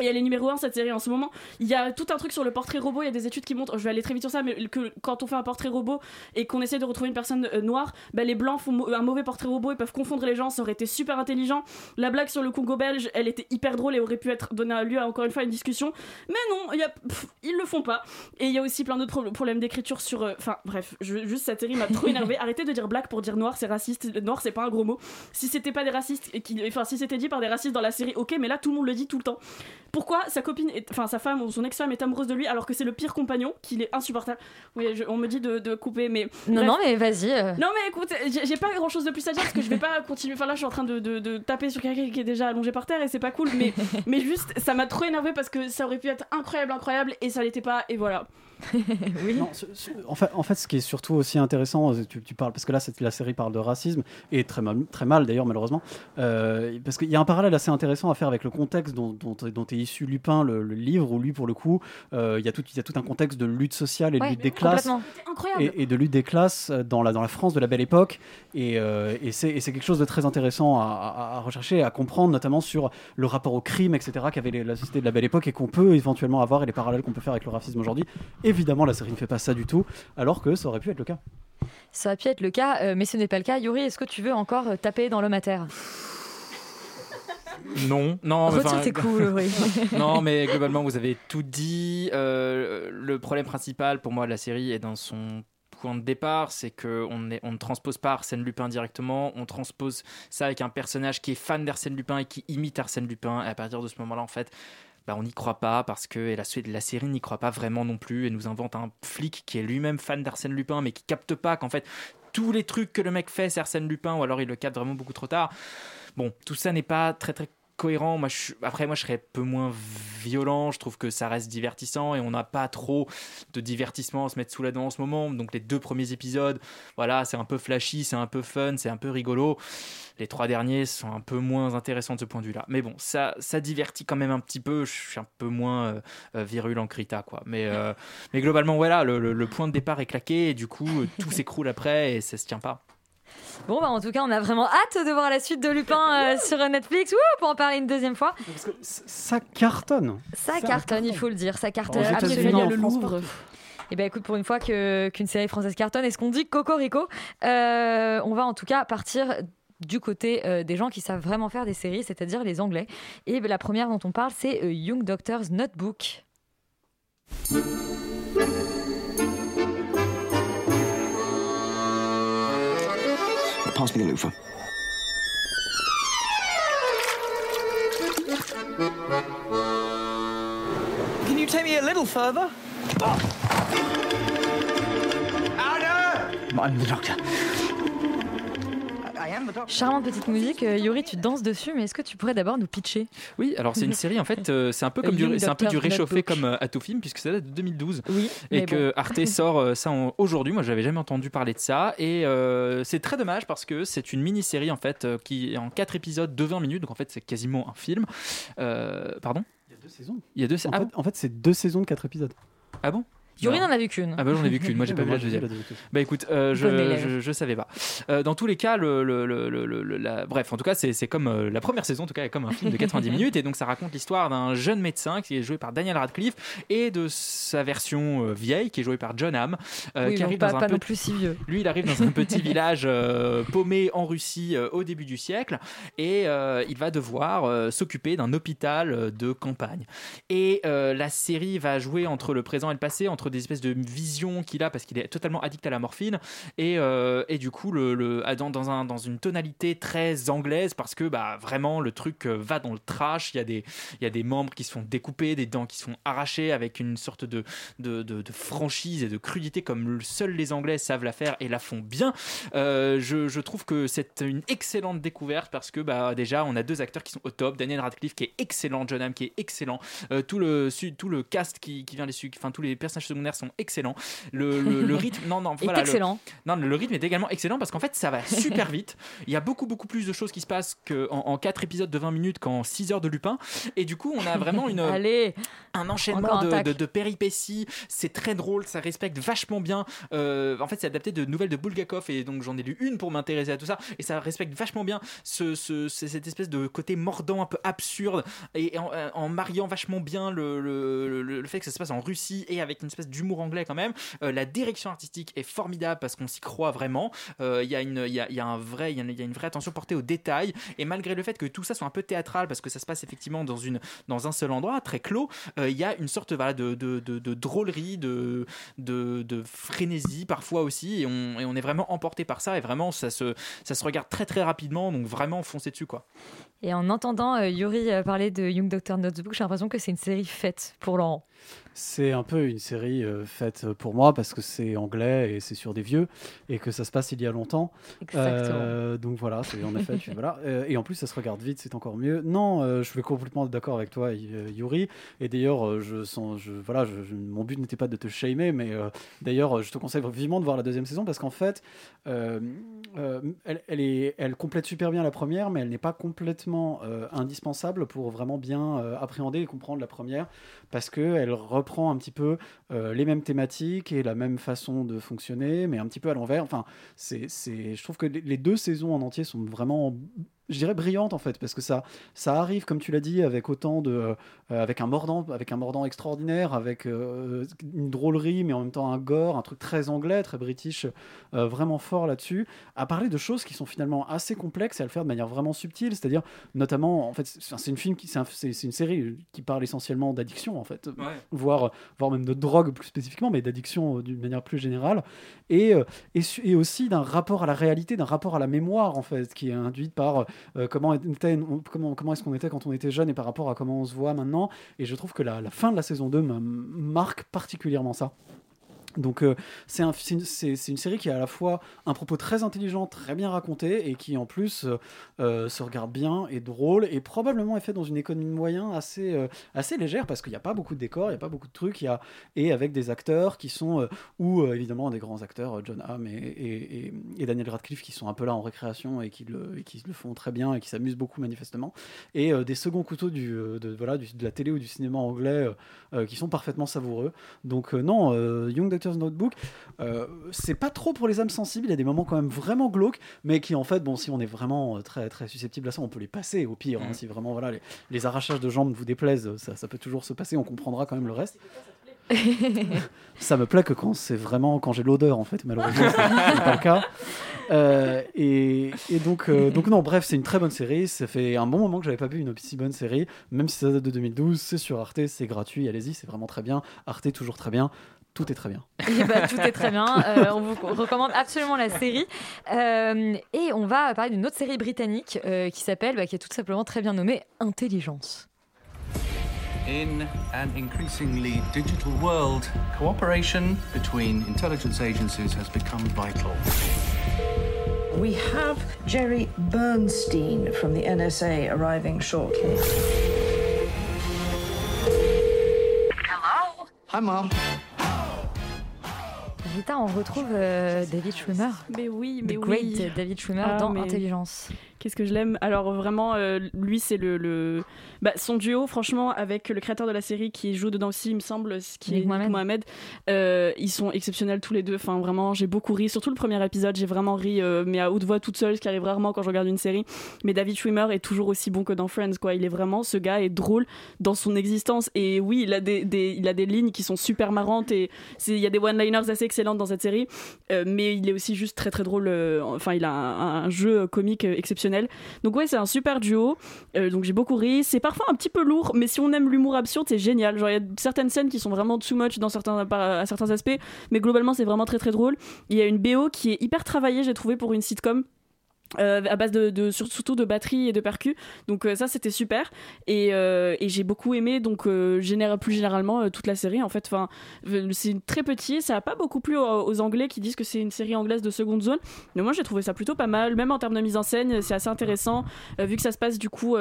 [SPEAKER 11] Et elle est numéro 1 cette série en ce moment. Il y a tout un truc sur le portrait robot. Il y a des études qui montrent, je vais aller très vite sur ça, mais que quand on fait un portrait robot et qu'on essaie de retrouver une personne euh, noire, bah, les blancs font un mauvais portrait robot et peuvent confondre les gens. Ça aurait été super intelligent. La blague sur le Congo belge, elle était hyper drôle et aurait pu être donner lieu à encore une fois une discussion. Mais non, y a, pff, ils le font pas. Et il y a aussi plein d'autres pro- problèmes d'écriture sur. euh, Enfin bref, je- juste cette série m'a trop énervé. Arrêtez de dire black pour dire noir, c'est raciste. Noir, c'est pas un gros mot. Si c'était pas des racistes, enfin si c'était dit par des racistes dans la série, ok, mais là tout le monde le dit tout le temps. Pourquoi sa copine, est- enfin sa femme ou son ex-femme est amoureuse de lui alors que c'est le pire compagnon, qu'il est insupportable? Oui, je- on me dit de, de couper, mais
[SPEAKER 2] Non,
[SPEAKER 11] bref.
[SPEAKER 2] non, mais vas-y. euh.
[SPEAKER 11] Non mais écoute, j'ai pas grand chose de plus à dire parce que je vais pas continuer. Enfin là, je suis en train de, de- de taper sur quelqu'un qui est déjà allongé par terre et c'est pas cool. Mais, mais juste, ça m'a trop énervé parce que ça aurait pu être incroyable, incroyable et ça l'était pas. Et voilà.
[SPEAKER 13] Non, ce- ce- en, fait, en fait, ce qui est surtout aussi intéressant, euh, tu, tu parles, parce que là, la série parle de racisme, et très mal, très mal d'ailleurs, malheureusement, euh, parce qu'il y a un parallèle assez intéressant à faire avec le contexte dont, dont, dont est issu Lupin, le, le livre, où lui, pour le coup, euh, il, y a tout, il y a tout un contexte de lutte sociale et de
[SPEAKER 2] Ouais,
[SPEAKER 13] lutte des classes. Et, et de lutte des classes dans la, dans la France de la belle époque. Et, euh, et c'est et quelque chose de très intéressant à, à- à rechercher, à comprendre, notamment sur le rapport au crime, etc., qu'avait la société de la belle époque et qu'on peut éventuellement avoir et les parallèles qu'on peut faire avec le racisme aujourd'hui. Évidemment, la série ne fait pas ça du tout, alors que ça aurait pu être le cas.
[SPEAKER 2] Ça a pu être le cas, euh, mais ce n'est pas le cas. Yuri, est-ce que tu veux encore euh, taper dans l'homme à terre?
[SPEAKER 7] Non, non, mais
[SPEAKER 2] Retire tes coups, Laurie.
[SPEAKER 7] non, mais globalement, vous avez tout dit. Euh, le problème principal pour moi de la série est dans son point de départ, c'est que on, est- on ne transpose pas Arsène Lupin directement, on transpose ça avec un personnage qui est fan d'Arsène Lupin et qui imite Arsène Lupin. Et à partir de ce moment-là, en fait, bah, on n'y croit pas parce que et la, la série n'y croit pas vraiment non plus et nous invente un flic qui est lui-même fan d'Arsène Lupin mais qui capte pas qu'en fait tous les trucs que le mec fait c'est Arsène Lupin ou alors il le capte vraiment beaucoup trop tard. Bon, tout ça n'est pas très très cohérent. Moi, après, moi, je serais un peu moins violent. Je trouve que ça reste divertissant et on n'a pas trop de divertissement à se mettre sous la dent en ce moment. Donc, les deux premiers épisodes, voilà, c'est un peu flashy, c'est un peu fun, c'est un peu rigolo. Les trois derniers sont un peu moins intéressants de ce point de vue-là. Mais bon, ça, ça divertit quand même un petit peu. Je suis un peu moins euh, euh, virulent que Rita, quoi. Mais, euh, mais globalement, voilà, le, le- point de départ est claqué et du coup, tout s'écroule après et ça se tient pas.
[SPEAKER 2] Bon, bah, en tout cas, on a vraiment hâte de voir la suite de Lupin euh, sur Netflix pour en parler une deuxième fois.
[SPEAKER 13] Ça cartonne.
[SPEAKER 2] Ça cartonne, il faut le dire. Ça cartonne absolument.
[SPEAKER 13] en
[SPEAKER 2] le Louvre. Et ben écoute, pour une fois que- qu'une série française cartonne, est-ce qu'on dit Cocorico? Euh, On va en tout cas partir du côté euh, des gens qui savent vraiment faire des séries, c'est-à-dire les Anglais. Et la première dont on parle, c'est euh, Young Doctor's Notebook.
[SPEAKER 14] Pass me the loofah.
[SPEAKER 15] Can you take me a little further? I'm the doctor. I am the doctor.
[SPEAKER 2] Charmante petite musique. Euh, Yuri, tu danses dessus, mais est-ce que tu pourrais d'abord nous pitcher?
[SPEAKER 7] Oui, alors c'est une série en fait, euh, c'est un peu comme du, c'est un peu du réchauffé comme euh, Atofilm puisque ça date de 2012
[SPEAKER 2] Oui,
[SPEAKER 7] et que
[SPEAKER 2] bon.
[SPEAKER 7] Arte sort euh, ça aujourd'hui. Moi, j'avais jamais entendu parler de ça et euh, c'est très dommage parce que c'est une mini-série en fait euh, qui est en quatre épisodes de 20 minutes, donc en fait c'est quasiment un film. Euh, pardon?
[SPEAKER 13] Il y a deux saisons.
[SPEAKER 7] Il y a deux.
[SPEAKER 13] En
[SPEAKER 7] ah,
[SPEAKER 13] fait, en fait, c'est deux saisons de quatre épisodes.
[SPEAKER 7] ah bon?
[SPEAKER 2] Yuri n'en a vu qu'une.
[SPEAKER 7] Ah bah j'en ai vu qu'une, moi j'ai pas vu la deuxième. Bah écoute, euh, je, je, je savais pas. Euh, dans tous les cas, le, le- le- le- le- le- la- bref, en tout cas, c'est c'est comme euh, la première saison, en tout cas, est comme un film de 90 minutes, et donc ça raconte l'histoire d'un jeune médecin qui est joué par Daniel Radcliffe et de sa version euh, vieille qui est jouée par John Hamm, euh,
[SPEAKER 2] Oui,
[SPEAKER 7] qui arrive
[SPEAKER 2] pas,
[SPEAKER 7] dans un
[SPEAKER 2] pas
[SPEAKER 7] peu-
[SPEAKER 2] non plus si vieux.
[SPEAKER 7] lui, il arrive dans un petit village euh, paumé en Russie euh, au début du siècle et euh, il va devoir euh, s'occuper d'un hôpital euh, de campagne. Et euh, la série va jouer entre le présent et le passé, entre des espèces de visions qu'il a parce qu'il est totalement addict à la morphine et, euh, et du coup le, le- ah, dans, dans, un, dans une tonalité très anglaise parce que bah, vraiment le truc euh, va dans le trash. Il y, a des, il y a des membres qui se font découper, des dents qui se font arracher avec une sorte de, de, de- franchise et de crudité comme seuls les Anglais savent la faire et la font bien. Euh, je, je trouve que c'est une excellente découverte parce que bah, déjà on a deux acteurs qui sont au top. Daniel Radcliffe qui est excellent, John Hamm qui est excellent, tout, le, tout le cast qui, qui vient les enfin tous les personnages secondaires sont excellents. Le, le- le rythme, non non,
[SPEAKER 2] Est
[SPEAKER 7] voilà, le-
[SPEAKER 2] excellent.
[SPEAKER 7] non, le rythme est également excellent parce qu'en fait, ça va super vite. Il y a beaucoup, beaucoup plus de choses qui se passent qu'en en 4 épisodes de 20 minutes qu'en 6 heures de Lupin. Et du coup, on a vraiment une,
[SPEAKER 2] Allez,
[SPEAKER 7] un enchaînement de,
[SPEAKER 2] tac.
[SPEAKER 7] de- de péripéties. C'est très drôle, ça respecte vachement bien. Euh, en fait, c'est adapté de nouvelles de Bulgakov et donc j'en ai lu une pour m'intéresser à tout ça. Et ça respecte vachement bien ce, ce- ce- cette espèce de côté mordant, un peu absurde et en, en mariant vachement bien le, le- le- le fait que ça se passe en Russie et avec une espèce d'humour anglais quand même. Euh, la direction artistique est formidable parce qu'on s'y croit vraiment. Euh, Il y, a une- y, a, y a un y a une- vraie attention portée aux détails. Et malgré le fait que tout ça soit un peu théâtral parce que ça se passe effectivement dans, une, dans un seul endroit, très clos, euh, il y a une sorte de, de, de- drôlerie, de, de, frénésie parfois aussi. Et on, et on est vraiment emporté par ça. Et vraiment, ça se, ça se regarde très très rapidement. Donc vraiment, foncez dessus quoi.
[SPEAKER 2] Et en entendant Yuri parler de Young Doctor Notebook, j'ai l'impression que c'est une série faite pour Laurent.
[SPEAKER 13] C'est un peu une série euh, faite pour moi parce que c'est anglais et c'est sur des vieux et que ça se passe il y a longtemps.
[SPEAKER 2] Exactement.
[SPEAKER 13] Euh, donc voilà, c'est en effet. tu- voilà. Euh, et en plus, ça se regarde vite, c'est encore mieux. Non, euh, je suis complètement d'accord avec toi, Yuri. Et d'ailleurs, je sens, je, voilà, je- je- mon but n'était pas de te shamer, mais d'ailleurs, je te conseille vivement de voir la deuxième saison parce qu'en fait, elle, elle est, elle complète super bien la première, mais elle n'est pas complètement indispensable pour vraiment bien appréhender et comprendre la première parce que elle reprend un petit peu euh, les mêmes thématiques et la même façon de fonctionner, mais un petit peu à l'envers. Enfin, c'est, je trouve que les deux saisons en entier sont vraiment je dirais brillante en fait parce que ça ça arrive comme tu l'as dit avec autant de euh, avec un mordant avec un mordant extraordinaire avec euh, une drôlerie mais en même temps un gore un truc très anglais très british euh, vraiment fort là-dessus à parler de choses qui sont finalement assez complexes et à le faire de manière vraiment subtile. C'est-à-dire notamment en fait c'est une film qui c'est un- c'est c'est une série qui parle essentiellement d'addiction en fait. Voire voire même de drogue plus spécifiquement mais d'addiction d'une manière plus générale. Et et, et aussi d'un rapport à la réalité d'un rapport à la mémoire en fait qui est induite par euh, comment, était- comment, comment est-ce qu'on était quand on était jeune et par rapport à comment on se voit maintenant. Et je trouve que la, la fin de la saison 2 me marque particulièrement ça. Donc euh, c'est un- c'est une, série qui a à la fois un propos très intelligent, très bien raconté, et qui en plus euh, euh, se regarde bien, est drôle, et probablement est fait dans une économie de moyens assez, assez légère, parce qu'il n'y a pas beaucoup de décors, il n'y a pas beaucoup de trucs, y a, et avec des acteurs qui sont, ou évidemment des grands acteurs, John Hamm et, et- et- et Daniel Radcliffe, qui sont un peu là en récréation et qui le, et qui le font très bien et qui s'amusent beaucoup manifestement, et des seconds couteaux du, de, voilà, de la télé ou du cinéma anglais qui sont parfaitement savoureux. Donc non, Young Notebook, euh, c'est pas trop pour les âmes sensibles. Il y a des moments quand même vraiment glauques, mais qui en fait, bon, si on est vraiment euh, très très susceptible à ça, on peut les passer au pire. hein.
[SPEAKER 7] Mhm.
[SPEAKER 13] si vraiment voilà les, les arrachages de jambes vous déplaisent, ça, ça peut toujours se passer. On comprendra quand même le reste. ça me plaît que quand c'est vraiment quand j'ai l'odeur en fait malheureusement c'est pas le cas Euh, et, et donc euh, donc non bref c'est une très bonne série ça fait un bon moment que j'avais pas vu une aussi bonne série même si ça date de 2012 c'est sur Arte c'est gratuit allez-y c'est vraiment très bien Arte toujours très bien tout est très bien
[SPEAKER 2] Eh ben, tout est très bien. Euh, on vous recommande absolument la série. Euh, et on va parler d'une autre série britannique euh, qui s'appelle, bah, qui est tout simplement très bien nommée Intelligence.
[SPEAKER 16] In an increasingly digital world, cooperation between intelligence agencies has become vital.
[SPEAKER 17] We have Jerry Bernstein from the NSA arriving shortly.
[SPEAKER 16] Hello? Hi, Mom.
[SPEAKER 2] Rita, on retrouve euh, David Schwimmer.
[SPEAKER 11] Mais oui,
[SPEAKER 2] The
[SPEAKER 11] mais
[SPEAKER 2] Great
[SPEAKER 11] oui.
[SPEAKER 2] David Schwimmer
[SPEAKER 11] Ah,
[SPEAKER 2] dans
[SPEAKER 11] mais-
[SPEAKER 2] Intelligence.
[SPEAKER 11] Qu'est-ce que je l'aime? Alors vraiment, euh, lui c'est le, le- bah, son duo, franchement, avec le créateur de la série qui joue dedans aussi, il me semble, ce qui
[SPEAKER 2] Nick
[SPEAKER 11] est. Mohamed. Euh, ils sont exceptionnels tous les deux. Enfin vraiment, j'ai beaucoup ri. Surtout le premier épisode, j'ai vraiment ri, euh, mais à haute voix toute seule, ce qui arrive rarement quand je regarde une série. Mais David Schwimmer est toujours aussi bon que dans Friends, quoi. Il est vraiment, ce gars est drôle dans son existence. Et oui, il a des, des- il a des lignes qui sont super marrantes et il y a des one-liners assez excellentes dans cette série. Mais il est aussi juste très très drôle. enfin, il a un, un jeu comique euh, Donc ouais, c'est un super duo. Euh, donc j'ai beaucoup ri. C'est parfois un petit peu lourd, mais si on aime l'humour absurde, c'est génial. Genre il y a certaines scènes qui sont vraiment too much dans à certains aspects, mais globalement c'est vraiment très très drôle. Il y a une BO qui est hyper travaillée, j'ai trouvé pour une sitcom. Euh, à base de, de- sur- surtout de batterie et de percus. Donc euh, ça c'était super. Et, euh, et j'ai beaucoup aimé. Donc général, plus généralement toute la série en fait. Enfin c'est très petit ça a pas beaucoup plu aux, aux anglais qui disent que c'est une série anglaise de seconde zone. Mais moi j'ai trouvé ça plutôt pas mal. Même en termes de mise en scène c'est assez intéressant. Vu que ça se passe du coup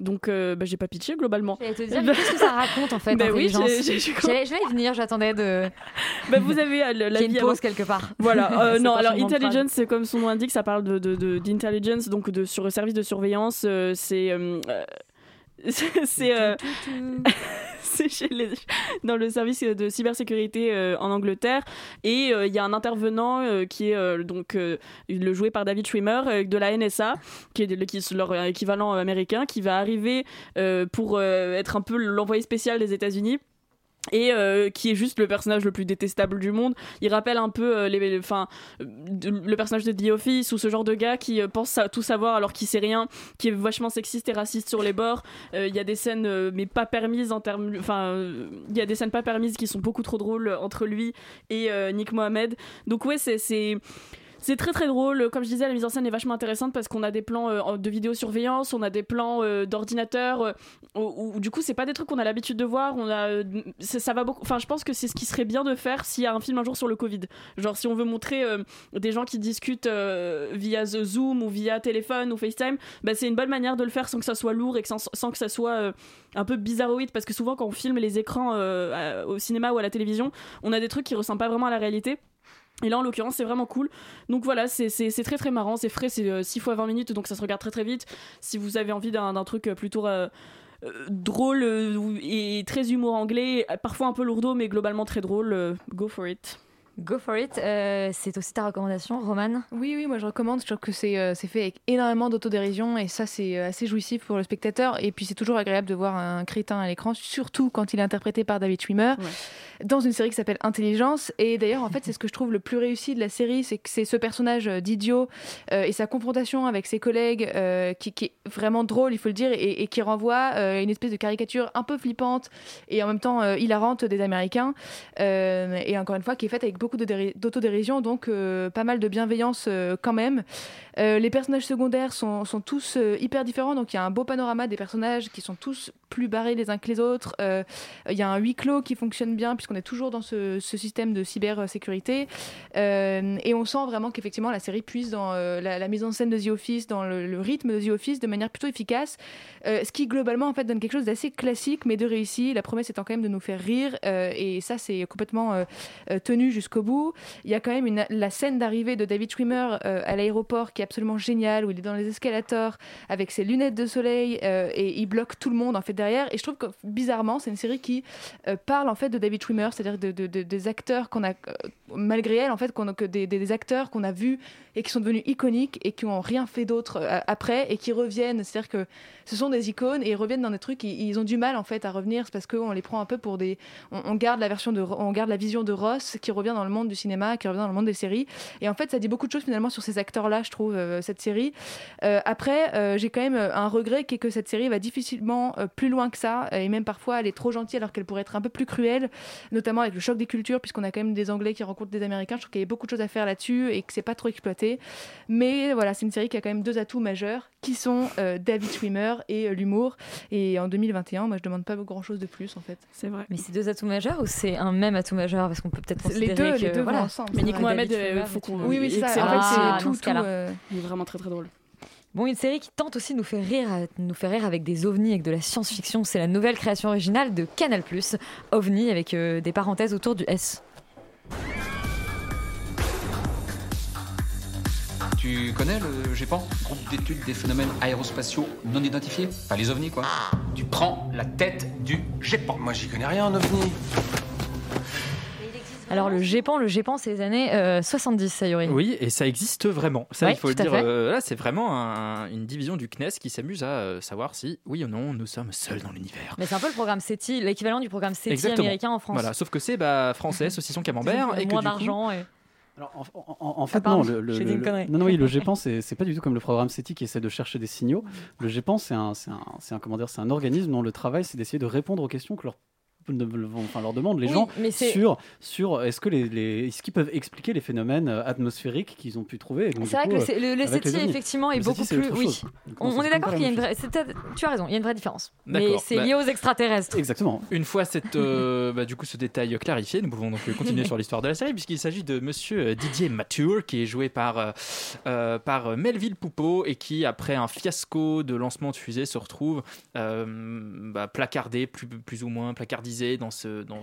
[SPEAKER 11] donc bah, j'ai pas pitché globalement.
[SPEAKER 2] J'allais te dire, qu'est-ce que ça raconte en fait
[SPEAKER 11] Bah oui,
[SPEAKER 2] Je vais y venir, j'attendais de.
[SPEAKER 11] bah, vous avez la vie
[SPEAKER 2] une pause
[SPEAKER 11] avant-
[SPEAKER 2] quelque part.
[SPEAKER 11] Voilà, non, alors intelligence, comme son nom l'indique, ça parle de, de, de- d'intelligence, donc de sur le service de surveillance. euh, c'est euh, euh, c'est euh, chez les- dans le service de cybersécurité euh, en Angleterre et euh, il y a un intervenant euh, qui est euh, donc euh, le joué par David Schwimmer euh, de la NSA qui est, de- qui est leur équivalent américain qui va arriver euh, pour euh, être un peu l'envoyé spécial des États-Unis et euh, qui est juste le personnage le plus détestable du monde. Il rappelle un peu euh, les, les- enfin, euh, de- le personnage de The Office ou ce genre de gars qui euh, pense à tout savoir alors qu'il sait rien, qui est vachement sexiste et raciste sur les bords. Euh, Il y a des scènes mais pas permises en termes, enfin, il y a des scènes pas permises qui sont beaucoup trop drôles entre lui et Nick Mohamed. Donc ouais, c'est c'est très très drôle. Comme je disais, la mise en scène est vachement intéressante parce qu'on a des plans euh, de vidéosurveillance, on a des plans euh, d'ordinateur, euh, où, du coup c'est pas des trucs qu'on a l'habitude de voir. Euh, ça, va beaucoup. Enfin, je pense que c'est ce qui serait bien de faire s'il y a un film un jour sur le Covid. Genre si on veut montrer des gens qui discutent via The Zoom ou via téléphone ou FaceTime, bah, c'est une bonne manière de le faire sans que ça soit lourd et sans, que ça soit un peu bizarroïde parce que souvent quand on filme les écrans au cinéma ou à la télévision, on a des trucs qui ressemblent pas vraiment à la réalité. Et là, en l'occurrence, c'est vraiment cool. Donc voilà, c'est très très marrant, c'est frais, c'est euh, 6 fois 20 minutes, donc ça se regarde très très vite. Si vous avez envie d'un truc euh, plutôt euh, euh, drôle et très humour anglais, parfois un peu lourdeau, mais globalement très drôle, go for it.
[SPEAKER 2] Go for it. Euh, c'est aussi ta recommandation, Romane
[SPEAKER 10] Oui, oui, moi je recommande. Je trouve que c'est euh, fait avec énormément d'autodérision et ça c'est euh, assez jouissif pour le spectateur. Et puis c'est toujours agréable de voir un crétin à l'écran, surtout quand il est interprété par David Schwimmer, dans une série qui s'appelle Intelligence. Et d'ailleurs, en fait, c'est ce que je trouve le plus réussi de la série, c'est que c'est ce personnage d'idiot euh, et sa confrontation avec ses collègues qui, qui est vraiment drôle, il faut le dire, et, et qui renvoie une espèce de caricature un peu flippante et en même temps hilarante des Américains. Et encore une fois, qui est faite avec beaucoup déri- d'autodérision, donc euh, pas mal de bienveillance euh, quand même. Euh, les personnages secondaires sont, sont tous euh, hyper différents, donc il y a un beau panorama des personnages qui sont tous plus barrés les uns que les autres. Euh, Il y a un huis clos qui fonctionne bien puisqu'on est toujours dans ce, système de cybersécurité. Et on sent vraiment qu'effectivement la série puise dans la, mise en scène de The Office, dans le, rythme de The Office de manière plutôt efficace. Ce qui globalement en fait donne quelque chose d'assez classique mais de réussi. La promesse étant quand même de nous faire rire et ça c'est complètement tenu jusqu'au bout. Il y a quand même la scène d'arrivée de David Schwimmer à l'aéroport qui est absolument géniale où il est dans les escalators avec ses lunettes de soleil euh, et il bloque tout le monde en fait derrière. Et je trouve que bizarrement c'est une série qui euh, parle en fait de David Schwimmer, c'est-à-dire de, de- de- des acteurs qu'on a euh, malgré elle en fait qu'on que des, des- acteurs qu'on a vus et qui sont devenus iconiques et qui ont rien fait d'autre après et qui reviennent. C'est-à-dire que ce sont des icônes et ils reviennent dans des trucs. Ils, ont du mal en fait à revenir parce qu'on les prend un peu pour des. On garde la version de, on garde la vision de Ross qui revient dans le monde du cinéma, qui revient dans le monde des séries. Et en fait, ça dit beaucoup de choses finalement sur ces acteurs-là, je trouve euh, cette série. Euh, après, euh, j'ai quand même un regret qui est que cette série va difficilement euh, plus loin que ça et même parfois elle est trop gentille alors qu'elle pourrait être un peu plus cruelle, notamment avec le choc des cultures puisqu'on a quand même des Anglais qui rencontrent des Américains. Je trouve qu'il y a beaucoup de choses à faire là-dessus et que c'est pas trop exploité. Mais voilà, c'est une série qui a quand même deux atouts majeurs qui sont euh, David Schwimmer et euh, l'humour. Et en 2021, moi je demande pas grand-chose de plus en fait.
[SPEAKER 11] C'est vrai.
[SPEAKER 2] Mais c'est deux atouts majeurs ou c'est un même atout majeur? Parce qu'on peut peut-être
[SPEAKER 10] Les
[SPEAKER 2] considérer
[SPEAKER 10] deux,
[SPEAKER 2] que
[SPEAKER 10] les deux
[SPEAKER 2] voilà.
[SPEAKER 10] vont ensemble.
[SPEAKER 11] Mais Nick Mohamed,
[SPEAKER 2] David Schwimmer,
[SPEAKER 11] faut qu'on.
[SPEAKER 10] Oui, oui, c'est ça. En fait,
[SPEAKER 2] Ah,
[SPEAKER 10] c'est
[SPEAKER 2] dans
[SPEAKER 10] tout. tout, euh,
[SPEAKER 11] Il est vraiment très très drôle.
[SPEAKER 2] Bon, une série qui tente aussi de nous faire rire, nous faire rire avec des ovnis, avec de la science-fiction. C'est la nouvelle création originale de Canal+, OVNI, avec euh, des parenthèses autour du S.
[SPEAKER 18] Tu connais le GEPAN Groupe d'études des phénomènes aérospatiaux non identifiés? Enfin, les ovnis, quoi. Tu prends la tête du GEPAN.
[SPEAKER 19] Moi, j'y connais rien en ovni.
[SPEAKER 2] Alors le GEPAN, le GEPAN, c'est les années euh, 70, Sayuri.
[SPEAKER 7] Oui, et ça existe vraiment. Ça,
[SPEAKER 2] Ouais,
[SPEAKER 7] il faut le dire. euh, là, c'est vraiment un- une division du CNES qui s'amuse à euh, savoir si, oui ou non, nous sommes seuls dans l'univers.
[SPEAKER 2] Mais c'est un peu le programme SETI, l'équivalent du programme SETI
[SPEAKER 7] Exactement.
[SPEAKER 2] américain en France.
[SPEAKER 7] Voilà, sauf que c'est bah, français, saucisson camembert, et que
[SPEAKER 2] Moins d'argent et...
[SPEAKER 13] Alors, en, en- en fait,
[SPEAKER 2] Ah,
[SPEAKER 13] non, le, le-
[SPEAKER 2] j'ai dit
[SPEAKER 13] le-
[SPEAKER 2] une connerie.
[SPEAKER 13] non, non, oui, le GEPAN, c'est pas du tout comme le programme SETI qui essaie de chercher des signaux. Le GEPAN, c'est un, c'est un, c'est un, comment dire, c'est un organisme dont le travail, c'est d'essayer de répondre aux questions que leur ne- enfin, leur demandent les
[SPEAKER 2] Oui,
[SPEAKER 13] gens
[SPEAKER 2] mais
[SPEAKER 13] sur, sur est-ce que les, les- est-ce qu'ils peuvent expliquer les phénomènes euh, atmosphériques qu'ils ont pu trouver?
[SPEAKER 2] C'est vrai
[SPEAKER 13] coup,
[SPEAKER 2] que le, le, SETI, effectivement, est
[SPEAKER 13] Le
[SPEAKER 2] beaucoup plus... Oui, on, est d'accord qu'il y a une vraie... Tu as raison, il y a une vraie différence. Mais c'est
[SPEAKER 7] bah-
[SPEAKER 2] lié aux extraterrestres.
[SPEAKER 13] Exactement.
[SPEAKER 7] Une fois cette, euh, bah, du coup, ce détail clarifié, nous pouvons donc continuer sur l'histoire de la série, puisqu'il s'agit de monsieur euh, Didier Mature, qui est joué par, euh, par Melville Poupeau, et qui, après un fiasco de lancement de fusée, se retrouve euh, bah, placardé, plus, plus ou moins placardisé dans ce, dans,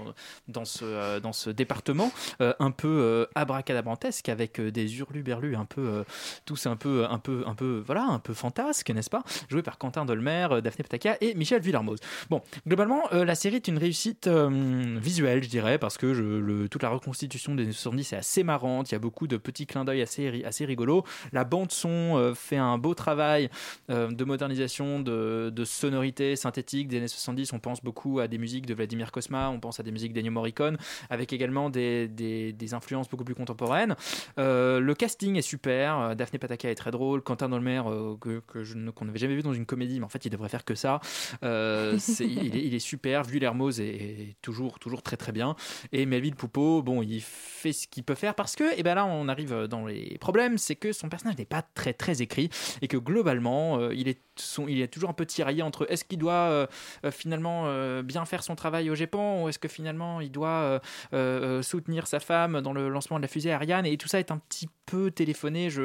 [SPEAKER 7] dans ce, euh, dans ce département, euh, un peu euh, abracadabrantesque, avec des hurluberlus un peu, tous un peu, un peu, un peu, voilà, un peu fantasque, n'est-ce pas? Joué par Quentin Dolmer, Daphné Pataka et Michel Villermoz. Bon, globalement, la série est une réussite visuelle, je dirais, parce que je, le- toute la reconstitution des années 70 est assez marrante. Il y a beaucoup de petits clins d'œil assez, assez rigolos. La bande son euh, fait un beau travail de modernisation, de, de sonorité synthétique des années 70. On pense beaucoup à des musiques de Vladimir Kosma, on pense à des musiques d'Ennio Morricone, avec également des, des- influences beaucoup plus contemporaines. Euh, le casting est super. Euh, Daphné Pataka est très drôle. Quentin Dolmer, euh, que, que je qu'on n'avait jamais vu dans une comédie, mais en fait, il devrait faire que ça. Il, est, il est super. Villermoz est, est toujours, toujours très très bien. Et Melville Poupeau, bon, il fait ce qu'il peut faire parce que, et ben là, on arrive dans les problèmes, c'est que son personnage n'est pas très très écrit et que globalement, il est son- il est toujours un peu tiraillé entre est-ce qu'il doit finalement bien faire son travail au Japon ou est-ce que finalement il doit euh, euh, soutenir sa femme dans le lancement de la fusée Ariane? Et tout ça est un petit peu téléphoné. Je,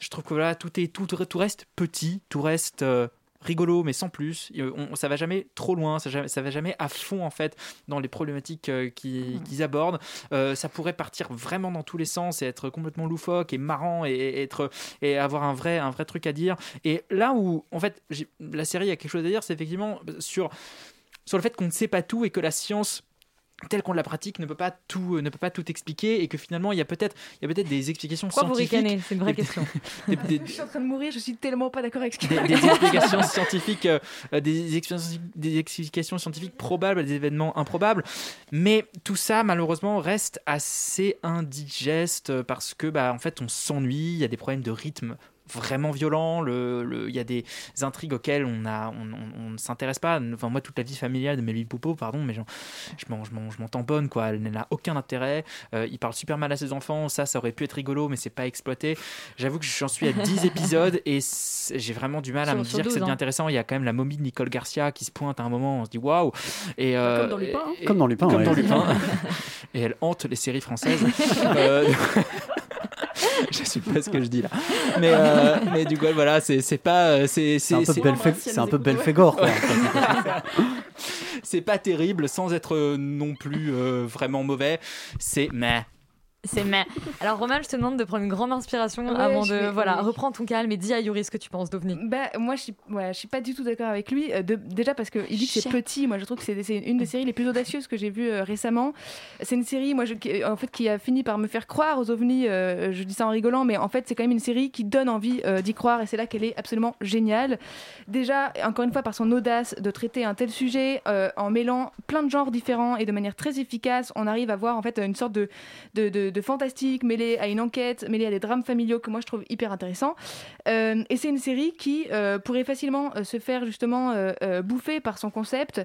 [SPEAKER 7] je trouve que voilà, tout, est, tout, tout reste petit, tout reste euh, rigolo, mais sans plus. Euh, On, ça va jamais trop loin, ça, ça va jamais à fond en fait dans les problématiques euh, qui- qu'ils abordent. Euh, ça pourrait partir vraiment dans tous les sens et être complètement loufoque et marrant et, et être et avoir un vrai un vrai truc à dire. Et là où en fait la série a quelque chose à dire, c'est effectivement sur sur le fait qu'on ne sait pas tout et que la science telle qu'on la pratique ne peut pas tout euh, ne peut pas tout expliquer et que finalement il y a peut-être il y a peut-être des explications
[SPEAKER 2] Pourquoi vous
[SPEAKER 7] scientifiques
[SPEAKER 2] ricanez? C'est une vraie
[SPEAKER 7] des-
[SPEAKER 2] question.
[SPEAKER 7] des- des-
[SPEAKER 10] Je suis en train de mourir, je suis tellement pas d'accord avec ce qu'il
[SPEAKER 7] des, des explications scientifiques, euh, euh, des, explications, des explications scientifiques probables à des événements improbables. Mais tout ça, malheureusement, reste assez indigeste parce que, bah, en fait, on s'ennuie. Il y a des problèmes de rythme vraiment violent. Le, le- il y a des intrigues auxquelles on a, on, on- on ne s'intéresse pas. Enfin, moi, toute la vie familiale de Mélie Poupeau, pardon, mais je m'en, tamponne, quoi. Elle n'a aucun intérêt. Euh, il parle super mal à ses enfants. Ça, ça aurait pu être rigolo, mais c'est pas exploité. J'avoue que j'en suis à 10 épisodes et j'ai vraiment du mal à
[SPEAKER 2] Sur-
[SPEAKER 7] me dire que
[SPEAKER 2] 12,
[SPEAKER 7] c'est bien
[SPEAKER 2] hein.
[SPEAKER 7] intéressant. Il y a quand même la momie de Nicole Garcia qui se pointe à un moment. On se dit waouh. Et euh,
[SPEAKER 11] Comme dans Lupin, hein.
[SPEAKER 7] et-
[SPEAKER 13] Comme dans Lupin,
[SPEAKER 7] Comme
[SPEAKER 13] ouais.
[SPEAKER 7] dans Lupin. et elle hante les séries françaises. Euh, je sais pas ce que je dis là. Mais, euh, mais du coup, voilà, c'est pas. euh, C'est
[SPEAKER 13] un peu
[SPEAKER 7] c'est-
[SPEAKER 13] Belfé- c'est un peu Belphégor, quoi.
[SPEAKER 7] c'est pas terrible sans être euh, non plus euh, vraiment mauvais. C'est mais.
[SPEAKER 2] C'est mais. Alors Roman, je te demande de prendre une grande inspiration
[SPEAKER 10] Ouais,
[SPEAKER 2] avant de
[SPEAKER 10] vais-
[SPEAKER 2] voilà,
[SPEAKER 10] oui.
[SPEAKER 2] reprends ton calme et dis à Yuri ce que tu penses d'OVNI.
[SPEAKER 10] Bah, moi, je suis, ouais, je suis pas du tout d'accord avec lui. Euh, de- déjà parce qu'il dit que c'est petit. Moi, je trouve que c'est une des séries les plus audacieuses que j'ai vues euh, récemment. C'est une série, moi, je- qui, en fait, qui a fini par me faire croire aux ovnis. euh, je dis ça en rigolant, mais en fait, c'est quand même une série qui donne envie euh, d'y croire, et c'est là qu'elle est absolument géniale. Déjà, encore une fois, par son audace de traiter un tel sujet euh, en mêlant plein de genres différents et de manière très efficace, on arrive à voir en fait une sorte de, de, de- de fantastique mêlé à une enquête, mêlé à des drames familiaux que moi je trouve hyper intéressant. Euh, et c'est une série qui euh, pourrait facilement euh, se faire justement bouffer par son concept,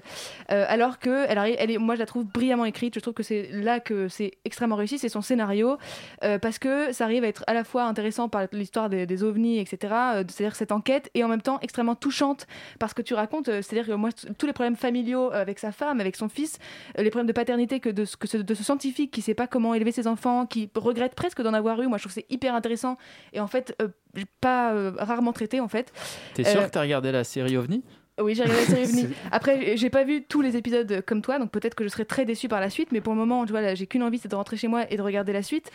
[SPEAKER 10] alors que elle arrive, elle est, moi je la trouve brillamment écrite. Je trouve que c'est là que c'est extrêmement réussi, c'est son scénario, parce que ça arrive à être à la fois intéressant par l'histoire des, ovnis, etc. c'est-à-dire cette enquête, et en même temps extrêmement touchante parce que tu racontes. c'est-à-dire que moi tous les problèmes familiaux avec sa femme, avec son fils, les problèmes de paternité que de que ce, de ce scientifique qui sait pas comment élever ses enfants, qui regrette presque d'en avoir eu. Moi, je trouve que c'est hyper intéressant et en fait euh, pas euh, rarement traité en fait.
[SPEAKER 7] T'es sûr
[SPEAKER 10] Euh,
[SPEAKER 7] que t'as regardé la série OVNI?
[SPEAKER 10] Oui, j'ai regardé la série OVNI. Après, j'ai- pas vu tous les épisodes comme toi, donc peut-être que je serai très déçue par la suite. Mais pour le moment, tu vois, là, j'ai qu'une envie, c'est de rentrer chez moi et de regarder la suite.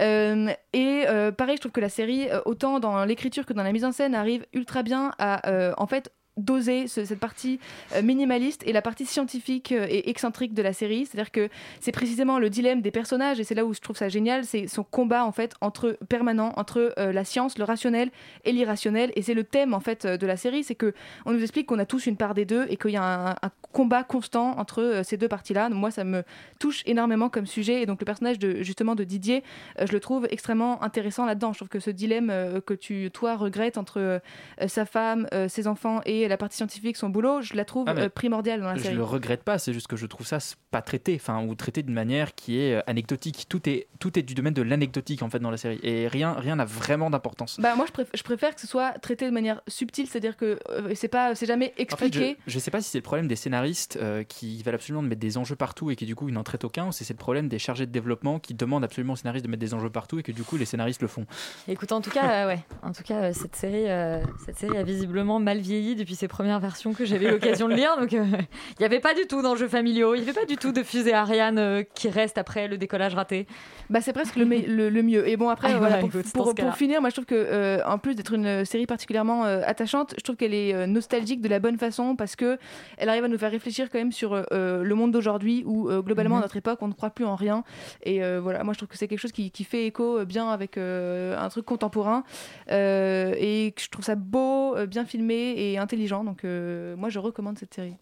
[SPEAKER 10] Euh, et euh, pareil, je trouve que la série, autant dans l'écriture que dans la mise en scène, arrive ultra bien à, euh, en fait, doser ce- cette partie euh, minimaliste et la partie scientifique euh, et excentrique de la série. C'est-à-dire que c'est précisément le dilemme des personnages et c'est là où je trouve ça génial, c'est son combat en fait entre permanent entre euh, la science, le rationnel et l'irrationnel. Et c'est le thème en fait de la série, c'est que on nous explique qu'on a tous une part des deux et qu'il y a un, combat constant entre ces deux parties-là. Moi, ça me touche énormément comme sujet et donc le personnage de justement de Didier, je le trouve extrêmement intéressant là-dedans. Je trouve que ce dilemme que tu toi regrettes entre sa femme, ses enfants et la partie scientifique, son boulot, je la trouve
[SPEAKER 7] Ah,
[SPEAKER 10] euh, primordiale dans la
[SPEAKER 7] Je
[SPEAKER 10] série.
[SPEAKER 7] le regrette pas, c'est juste que je trouve ça pas traité, enfin ou traité d'une manière qui est euh, anecdotique. Tout est tout est du domaine de l'anecdotique en fait dans la série et rien rien n'a vraiment d'importance.
[SPEAKER 10] Bah moi je, préf- je préfère que ce soit traité de manière subtile, c'est-à-dire que euh, c'est pas c'est jamais
[SPEAKER 7] En fait,
[SPEAKER 10] expliqué.
[SPEAKER 7] je, je sais pas si c'est le problème des scénaristes euh, qui veulent absolument mettre des enjeux partout et qui du coup ils n'en traitent aucun, ou si c'est le problème des chargés de développement qui demandent absolument aux scénaristes de mettre des enjeux partout et que du coup les scénaristes le font.
[SPEAKER 2] Écoute, en tout cas, euh, ouais, en tout cas, euh, cette série, euh, cette série a visiblement mal vieilli depuis ses premières versions que j'avais l'occasion de lire. Donc, euh, il n'y avait pas du tout d'enjeux familiaux, il n'y avait pas du tout de fusée Ariane euh, qui reste après le décollage raté.
[SPEAKER 10] Bah c'est presque le, me- le, le mieux. Et bon après
[SPEAKER 2] Ah,
[SPEAKER 10] voilà, pour,
[SPEAKER 2] écoute,
[SPEAKER 10] finir, moi je trouve que euh, en plus d'être une série particulièrement euh, attachante, je trouve qu'elle est euh, nostalgique de la bonne façon parce que elle arrive à nous faire réfléchir quand même sur euh, le monde d'aujourd'hui où euh, globalement
[SPEAKER 2] Mhm.
[SPEAKER 10] à notre époque on ne croit plus en rien. Et euh, voilà, moi je trouve que c'est quelque chose qui, qui fait écho euh, bien avec euh, un truc contemporain Euh, et que je trouve ça beau, euh, bien filmé et intelligent. Donc euh, moi je recommande cette série.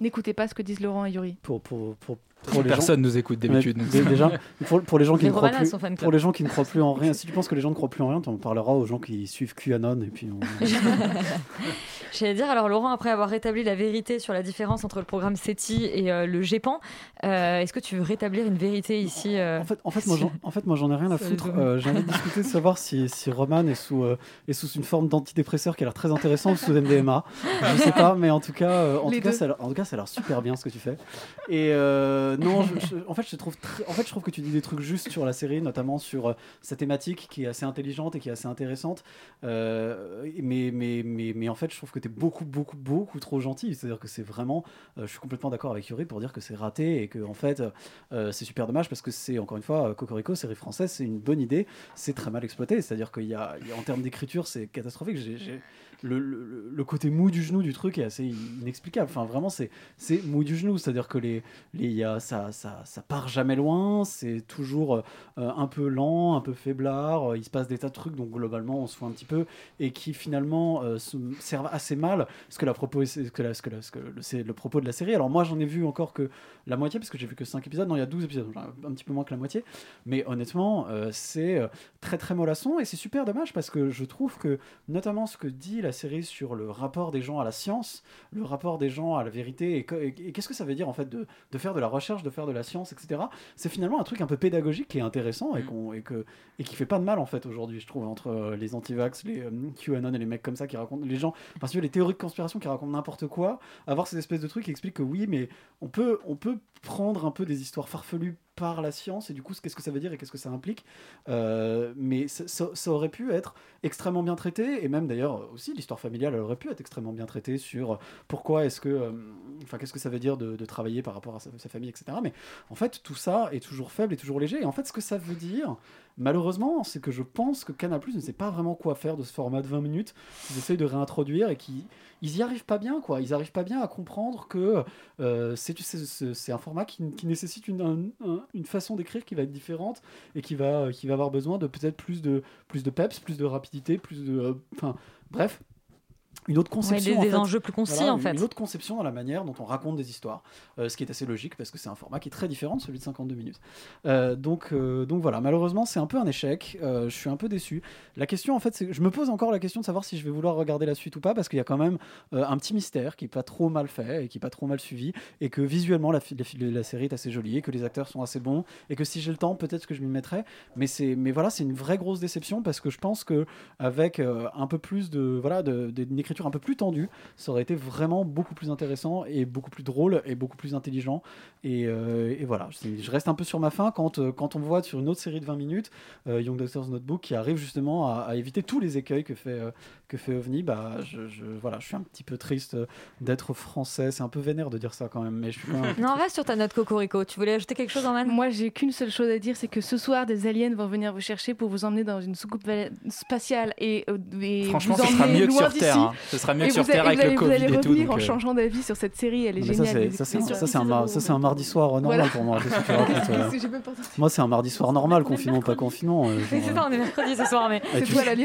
[SPEAKER 10] N'écoutez pas ce que disent Laurent et Yuri.
[SPEAKER 13] Pour, pour, pour, pour les
[SPEAKER 7] Personne
[SPEAKER 13] gens-
[SPEAKER 7] nous écoute d'habitude,
[SPEAKER 13] déjà, pour, pour les gens qui ne croient plus, pour les gens qui ne croient plus en rien, si tu penses que les gens ne croient plus en rien, tu en parleras aux gens qui suivent QAnon et puis on-
[SPEAKER 2] J'allais dire, alors Laurent, après avoir rétabli la vérité sur la différence entre le programme SETI et euh, le GEPAN, euh, est-ce que tu veux rétablir une vérité ici euh,
[SPEAKER 13] En fait, en fait, moi, j'en, en fait, ai rien à foutre. Euh, j'ai envie de discuter de savoir si, si Roman est sous, euh, est sous une forme d'antidépresseur qui a l'air très intéressant ou sous MDMA. Je sais pas, mais en tout cas, euh, en,
[SPEAKER 10] Les
[SPEAKER 13] tout cas,
[SPEAKER 10] deux.
[SPEAKER 13] ça a l'air- en tout cas, ça a l'air super bien ce que tu fais. Et euh, non, en fait, je trouve, que tu dis des trucs justes sur la série, notamment sur euh, sa thématique qui est assez intelligente et qui est assez intéressante. Euh, mais, mais, mais, mais en fait, je trouve que tu es beaucoup, beaucoup, beaucoup trop gentil. C'est-à-dire que c'est vraiment, je suis complètement d'accord avec Yuri pour dire que c'est raté et que en fait, c'est super dommage parce que c'est encore une fois, Cocorico, série française, c'est une bonne idée, c'est très mal exploité. C'est-à-dire qu'il en termes d'écriture, c'est catastrophique. Le, le- côté mou du genou du truc est assez inexplicable. Enfin, vraiment, c'est mou du genou. C'est-à-dire que les, les- ça, ça, ça part jamais loin, c'est toujours euh, un peu lent, un peu faiblard, il se passe des tas de trucs, donc globalement on se fout un petit peu, et qui finalement euh, se- servent assez mal ce que, la propos, ce que, la- ce que, la- ce que le, le propos de la série. Alors moi j'en ai vu encore que la moitié, parce que j'ai vu que 5 épisodes, non il y a 12 épisodes, un, petit peu moins que la moitié, mais honnêtement euh, c'est très très mollasson, et c'est super dommage parce que je trouve que notamment ce que dit la série sur le rapport des gens à la science, le rapport des gens à la vérité, et, que- et- et qu'est-ce que ça veut dire en fait de, de faire de la recherche, de faire de la science, etc. C'est finalement un truc un peu pédagogique qui est intéressant et, qu'on, et, que, et qui fait pas de mal en fait aujourd'hui, je trouve, entre euh, les anti-vax, les euh, QAnon et les mecs comme ça qui racontent, les gens, parce que les théories de conspiration qui racontent n'importe quoi, avoir ces espèces de trucs qui expliquent que oui, mais on peut, on peut prendre un peu des histoires farfelues par la science et du coup qu'est-ce que ça veut dire et qu'est-ce que ça implique. Euh, mais ça, aurait pu être extrêmement bien traité et même d'ailleurs aussi l'histoire familiale elle aurait pu être extrêmement bien traitée sur pourquoi est-ce que euh, enfin qu'est-ce que ça veut dire de, travailler par rapport à sa, famille etc mais en fait tout ça est toujours faible et toujours léger. Et en fait ce que ça veut dire malheureusement c'est que je pense que Canal ne sait pas vraiment quoi faire de ce format de 20 minutes qu'ils essayent de réintroduire et qui ils y arrivent pas bien quoi ils arrivent pas bien à comprendre que euh, c'est un format qui, nécessite une, un- un- une façon d'écrire qui va être différente et qui va, avoir besoin de peut-être plus de, plus de peps, plus de rapidité, plus de. euh, Enfin, bref. Une autre conception.
[SPEAKER 2] des-
[SPEAKER 13] en
[SPEAKER 2] des
[SPEAKER 13] fait.
[SPEAKER 2] enjeux plus concis,
[SPEAKER 13] Voilà,
[SPEAKER 2] en fait.
[SPEAKER 13] Une autre conception dans la manière dont on raconte des histoires, euh, ce qui est assez logique parce que c'est un format qui est très différent de celui de 52 minutes. Euh, donc, euh, donc voilà, malheureusement, c'est un peu un échec. Je suis un peu déçu. La question, en fait, c'est je me pose encore la question de savoir si je vais vouloir regarder la suite ou pas parce qu'il y a quand même un petit mystère qui est pas trop mal fait et qui est pas trop mal suivi et que visuellement la, la, la série est assez jolie et que les acteurs sont assez bons et que si j'ai le temps, peut-être que je m'y mettrai. Mais c'est, mais voilà, c'est une vraie grosse déception parce que je pense que avec un peu plus de voilà, de- de- d'une écriture un peu plus tendue, ça aurait été vraiment beaucoup plus intéressant et beaucoup plus drôle et beaucoup plus intelligent. Et, euh, voilà, je reste un peu sur ma faim quand, euh, quand on voit sur une autre série de 20 minutes, euh, Young Doctor's Notebook, qui arrive justement à, éviter tous les écueils que fait, que fait OVNI. Bah, je, je- voilà, je suis un petit peu triste euh, d'être français. C'est un peu vénère de dire ça quand même, mais je suis quand même.
[SPEAKER 2] Non, reste sur ta note Cocorico. Tu voulais ajouter quelque chose, en
[SPEAKER 10] Moi, j'ai qu'une seule chose à dire, c'est que ce soir, des aliens vont venir vous chercher pour vous emmener dans une soucoupe spatiale et, euh, et
[SPEAKER 7] Franchement,
[SPEAKER 10] vous
[SPEAKER 7] ce sera
[SPEAKER 10] emmener
[SPEAKER 7] mieux que
[SPEAKER 10] loin
[SPEAKER 7] sur Terre,
[SPEAKER 10] d'ici.
[SPEAKER 7] hein. Ce sera mieux que sur
[SPEAKER 10] vous
[SPEAKER 7] Terre
[SPEAKER 10] allez-
[SPEAKER 7] avec le
[SPEAKER 10] vous
[SPEAKER 7] Covid
[SPEAKER 10] allez
[SPEAKER 7] et tout, donc,
[SPEAKER 10] en
[SPEAKER 7] euh.
[SPEAKER 10] changeant d'avis sur cette série, elle est
[SPEAKER 13] mais
[SPEAKER 10] géniale.
[SPEAKER 13] c'est- ça, c'est un- ça,
[SPEAKER 10] écoutez
[SPEAKER 13] c'est un, mar- ça, c'est un mardi soir normal
[SPEAKER 10] Voilà.
[SPEAKER 13] pour moi.
[SPEAKER 10] Même.
[SPEAKER 13] Moi, c'est un mardi soir normal, confinement, pas confinement.
[SPEAKER 2] C'est ça, on est mercredi ce soir, mais.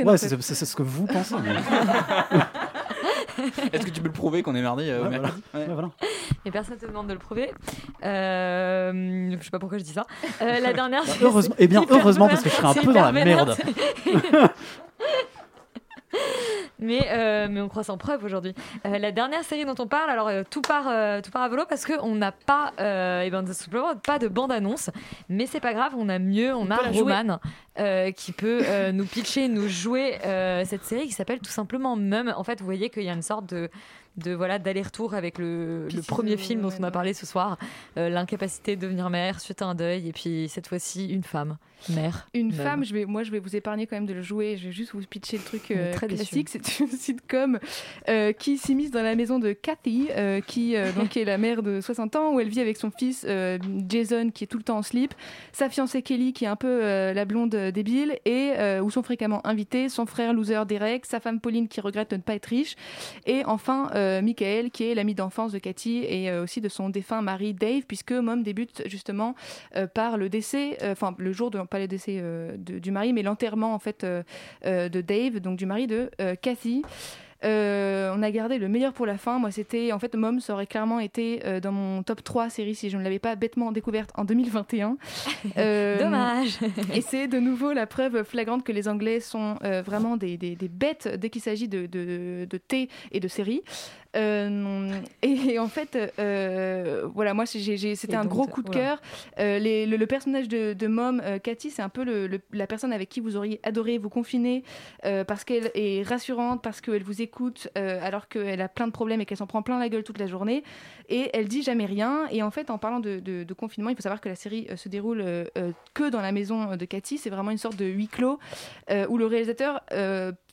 [SPEAKER 13] Ouais, c'est c'est- c'est ce que vous pensez.
[SPEAKER 7] Est-ce que tu peux le prouver qu'on est mardi euh,
[SPEAKER 13] Ouais,
[SPEAKER 7] mercredi
[SPEAKER 13] voilà. Ouais, voilà.
[SPEAKER 2] Et personne te demande de le prouver. Euh, je sais pas pourquoi je dis ça. Euh, la dernière.
[SPEAKER 13] Bah, heureusement- eh bien, heureusement, parce que je serais un peu dans la merde.
[SPEAKER 2] mais, euh, mais on croit sans preuve aujourd'hui. Euh, la dernière série dont on parle, alors euh, tout part, tout part à volo parce qu'on n'a pas, euh, eh ben, tout simplement pas de bande-annonce. Mais c'est pas grave, on a mieux, on, a
[SPEAKER 11] la jouer.
[SPEAKER 2] Roman qui peut nous pitcher, nous jouer cette série qui s'appelle tout simplement Mum. En fait, vous voyez qu'il y a une sorte de de voilà d'aller-retour avec le, le premier film dont on a parlé ce soir, euh, l'incapacité de devenir mère suite à un deuil, et puis cette fois-ci une femme, mère.
[SPEAKER 10] Une femme, je vais, moi je vais vous épargner quand même de le jouer, je vais juste vous pitcher le truc euh,
[SPEAKER 2] très
[SPEAKER 10] classique. C'est une sitcom euh, qui s'immisce dans la maison de Kathy, euh, qui donc est la mère de 60 ans, où elle vit avec son fils Jason qui est tout le temps en slip, sa fiancée Kelly qui est un peu la blonde débile, et où sont fréquemment invités son frère loser Derek, sa femme Pauline qui regrette de ne pas être riche, et enfin euh, Michael qui est l'ami d'enfance de Cathy et euh, aussi de son défunt mari Dave, puisque Mom débute justement euh, par le décès, enfin le jour de, pas le décès du mari, mais l'enterrement en fait de Dave, donc du mari de Cathy. Euh, on a gardé le meilleur pour la fin. Moi, c'était en fait Mom, ça aurait clairement été euh, dans mon top 3 séries si je ne l'avais pas bêtement découverte en 2021. Euh,
[SPEAKER 2] Dommage.
[SPEAKER 10] Et c'est de nouveau la preuve flagrante que les Anglais sont euh, vraiment des, des- des bêtes dès qu'il s'agit de, de, de thé et de séries. Euh, et, en fait, euh, voilà, moi, c'était un
[SPEAKER 2] donc,
[SPEAKER 10] gros coup de cœur. Euh, les- le, le personnage de, de Mom, Cathy, c'est un peu le- le- la personne avec qui vous auriez adoré vous confiner parce qu'elle est rassurante, parce qu'elle vous écoute alors qu'elle a plein de problèmes et qu'elle s'en prend plein la gueule toute la journée. Et elle dit jamais rien. Et en fait, en parlant de, de- de confinement, il faut savoir que la série se déroule que dans la maison de Cathy. C'est vraiment une sorte de huis clos où le réalisateur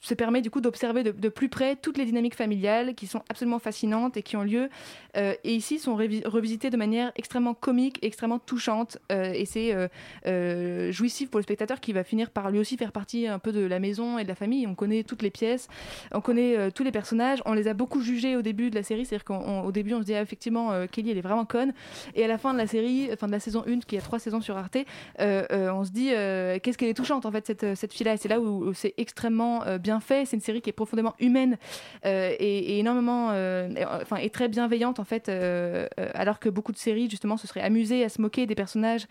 [SPEAKER 10] se permet du coup d'observer de, plus près toutes les dynamiques familiales qui sont absolument fascinantes et qui ont lieu euh, et ici sont revisitées de manière extrêmement comique, extrêmement touchante euh, et c'est euh, euh, jouissif pour le spectateur qui va finir par lui aussi faire partie un peu de la maison et de la famille. On connaît toutes les pièces, on connaît tous les personnages, on les a beaucoup jugés au début de la série, c'est-à-dire qu'au début on se dit ah, effectivement Kelly elle est vraiment conne et à la fin de la série, enfin de la saison 1 qui a trois saisons sur Arte, on se dit qu'est-ce qu'elle est touchante en fait cette, cette fille-là et c'est là où, où c'est extrêmement euh, bien fait, c'est une série qui est profondément humaine euh, et, énormément, euh, enfin et très bienveillante en fait, euh, alors que beaucoup de séries justement se seraient amusées à se moquer des personnages.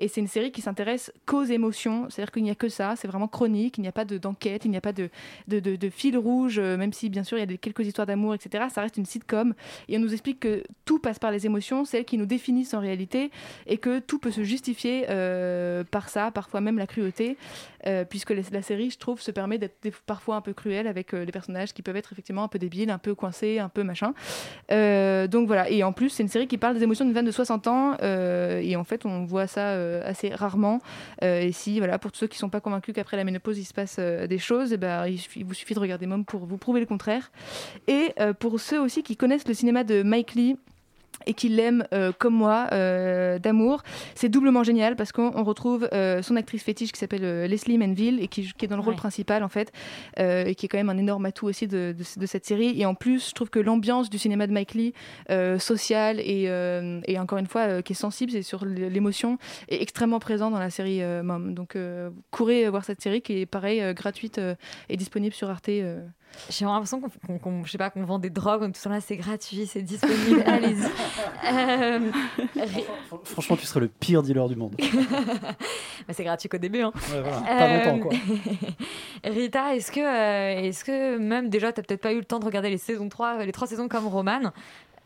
[SPEAKER 10] Et c'est une série qui s'intéresse qu'aux émotions, c'est-à-dire qu'il n'y a que ça, c'est vraiment chronique, il n'y a pas de- d'enquête, il n'y a pas de, fil rouge, même si bien sûr il y a des, quelques histoires d'amour, etc. Ça reste une sitcom. Et on nous explique que tout passe par les émotions, c'est elles qui nous définissent en réalité. Et que tout peut se justifier par ça, parfois même la cruauté, euh, puisque la série, je trouve, se permet d'être parfois un peu cruelle avec euh, les personnages qui peuvent être effectivement un peu débiles, un peu coincés, un peu machin. Euh, donc voilà, et en plus c'est une série qui parle des émotions d'une femme de 60 ans et en fait on voit ça assez rarement. Et si voilà pour tous ceux qui sont pas convaincus qu'après la ménopause il se passe des choses, eh ben, il, il vous suffit de regarder Mom pour vous prouver le contraire. Et pour ceux aussi qui connaissent le cinéma de Mike Lee et qui l'aime euh, comme moi euh, d'amour. C'est doublement génial parce qu'on on retrouve euh, son actrice fétiche qui s'appelle Leslie Manville et qui, qui est dans le rôle
[SPEAKER 2] Ouais.
[SPEAKER 10] principal en fait et qui est quand même un énorme atout aussi de, de- de cette série. Et en plus, je trouve que l'ambiance du cinéma de Mike Lee, euh, social et, et encore une fois qui est sensible, c'est sur l'émotion, est extrêmement présent dans la série Mom. Donc courez voir cette série qui est pareil gratuite et disponible sur Arte. Euh.
[SPEAKER 2] J'ai l'impression qu'on, qu'on- qu'on- je sais pas, qu'on vend des drogues, tout ça là, c'est gratuit, c'est disponible, allez-y. Euh,
[SPEAKER 13] Franchement, tu serais le pire dealer du monde.
[SPEAKER 2] Bah, c'est gratuit qu'au début. Hein.
[SPEAKER 13] Ouais, voilà. Pas longtemps, quoi.
[SPEAKER 2] Rita, est-ce que, euh, est-ce que même déjà, t'as peut-être pas eu le temps de regarder les saisons 3, les trois saisons comme Roman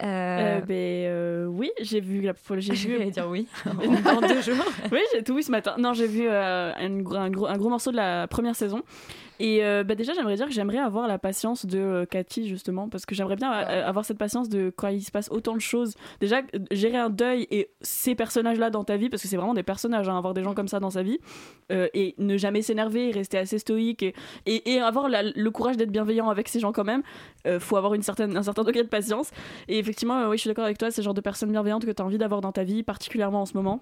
[SPEAKER 11] Euh, ben, euh, oui, j'ai vu la j'ai vu
[SPEAKER 2] vais dire oui. En deux jours.
[SPEAKER 11] oui, j'ai tout vu ce matin. Non, j'ai vu euh, un, gros- un gros, un gros morceau de la première saison. Et euh, bah, déjà, j'aimerais dire que j'aimerais avoir la patience de euh, Cathy, justement, parce que j'aimerais bien euh, avoir cette patience de quand il se passe autant de choses. Déjà, gérer un deuil et ces personnages-là dans ta vie, parce que c'est vraiment des personnages, hein, avoir des gens comme ça dans sa vie, et ne jamais s'énerver, rester assez stoïque, et, et, et avoir la- le courage d'être bienveillant avec ces gens quand même. Faut avoir une certaine, un certain degré de patience. Et effectivement, oui, je suis d'accord avec toi, c'est le genre de personnes bienveillantes que tu as envie d'avoir dans ta vie, particulièrement en ce moment.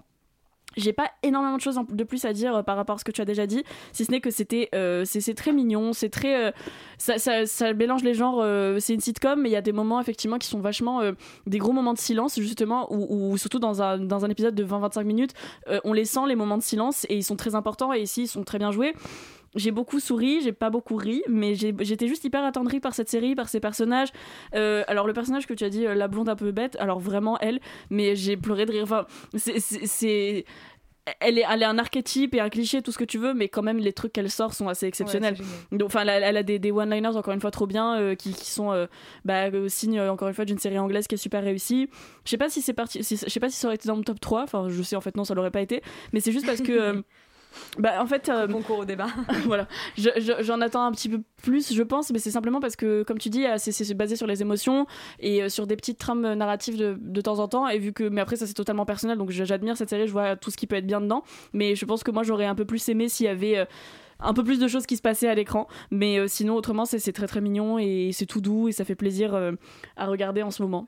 [SPEAKER 11] J'ai pas énormément de choses de plus à dire euh, par rapport à ce que tu as déjà dit, si ce n'est que c'était euh, c'est très mignon, c'est très euh, ça, ça, ça mélange les genres. euh, c'est une sitcom, mais il y a des moments effectivement qui sont vachement euh, des gros moments de silence justement, ou surtout dans un, dans un épisode de 20-25 minutes, euh, on les sent les moments de silence et ils sont très importants et ici ils sont très bien joués. J'ai beaucoup souri, j'ai pas beaucoup ri, mais j'étais juste hyper attendrie par cette série, par ces personnages. Euh, alors le personnage que tu as dit, euh, la blonde un peu bête, alors vraiment elle, mais j'ai pleuré de rire. Enfin, c'est- elle est, elle est un archétype et un cliché, tout ce que tu veux, mais quand même les trucs qu'elle sort sont assez exceptionnels.
[SPEAKER 10] Ouais,
[SPEAKER 11] Donc, enfin, elle, elle a des, des one-liners encore une fois trop bien, euh, qui, qui sont euh, bah, signe encore une fois d'une série anglaise qui est super réussie. Je sais pas si c'est parti, je sais pas si ça aurait été dans mon top 3, enfin je sais en fait non ça l'aurait pas été, mais c'est juste parce que euh, bah en fait euh,
[SPEAKER 2] concours au débat.
[SPEAKER 11] voilà, Je- je- j'en attends un petit peu plus, je pense, mais c'est simplement parce que, comme tu dis, euh, c'est- basé sur les émotions et euh, sur des petites trames narratives de, de temps en temps. Et vu que, mais après, ça c'est totalement personnel, donc j'admire cette série, je vois tout ce qui peut être bien dedans. Mais je pense que moi j'aurais un peu plus aimé s'il y avait. euh, un peu plus de choses qui se passaient à l'écran, mais euh, sinon autrement c'est c'est très très mignon et c'est tout doux et ça fait plaisir euh, à regarder en ce moment.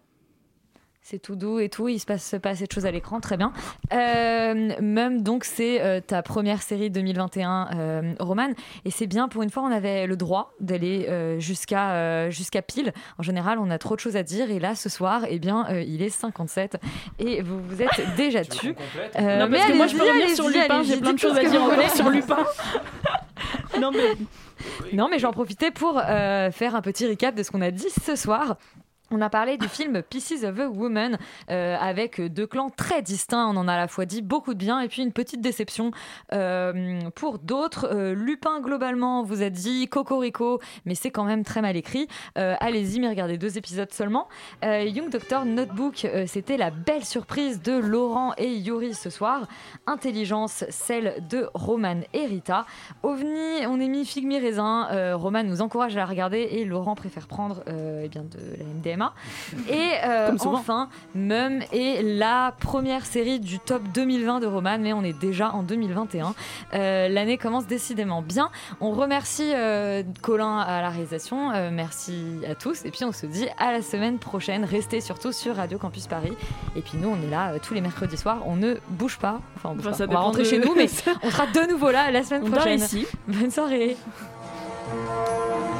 [SPEAKER 2] C'est tout doux et tout, il se passe pas assez de choses à l'écran, très bien. Euh, même donc c'est euh, ta première série 2021 euh, Roman et c'est bien pour une fois on avait le droit d'aller euh, jusqu'à euh, jusqu'à pile. En général on a trop de choses à dire et là ce soir eh bien euh, il est 57 et vous vous êtes déjà tu. Euh,
[SPEAKER 11] non, parce que moi je peux revenir sur Lupin, j'ai plein de choses à dire encore sur Lupin. non mais
[SPEAKER 2] Non, mais j'en profitais pour euh, faire un petit recap de ce qu'on a dit ce soir. On a parlé du film Pieces of a Woman euh, avec deux clans très distincts. On en a à la fois dit beaucoup de bien et puis une petite déception euh, pour d'autres. Euh, Lupin, globalement, vous a dit Cocorico, mais c'est quand même très mal écrit. Allez-y, mais regardez deux épisodes seulement. Young Doctor Notebook, c'était la belle surprise de Laurent et Yuri ce soir. Intelligence, celle de Roman et Rita. OVNI, on est mis figue mi raisin. Euh, Roman nous encourage à la regarder et Laurent préfère prendre eh de la MDMA. Cinéma. Et euh, enfin, Mum est la première série du top 2020 de Roman, mais on est déjà en 2021. Euh, L'année commence décidément bien. On remercie euh, Colin à la réalisation, euh, merci à tous, et puis on se dit à la semaine prochaine. Restez surtout sur Radio Campus Paris. Et puis nous, on est là euh, tous les mercredis soirs, on ne bouge pas. Enfin, on, bouge
[SPEAKER 11] Enfin,
[SPEAKER 2] pas.
[SPEAKER 11] ça
[SPEAKER 2] On va rentrer
[SPEAKER 11] de-
[SPEAKER 2] chez nous, mais on sera de nouveau là la semaine
[SPEAKER 11] On dort
[SPEAKER 2] prochaine.
[SPEAKER 11] ici.
[SPEAKER 2] Bonne soirée.
[SPEAKER 20] Thank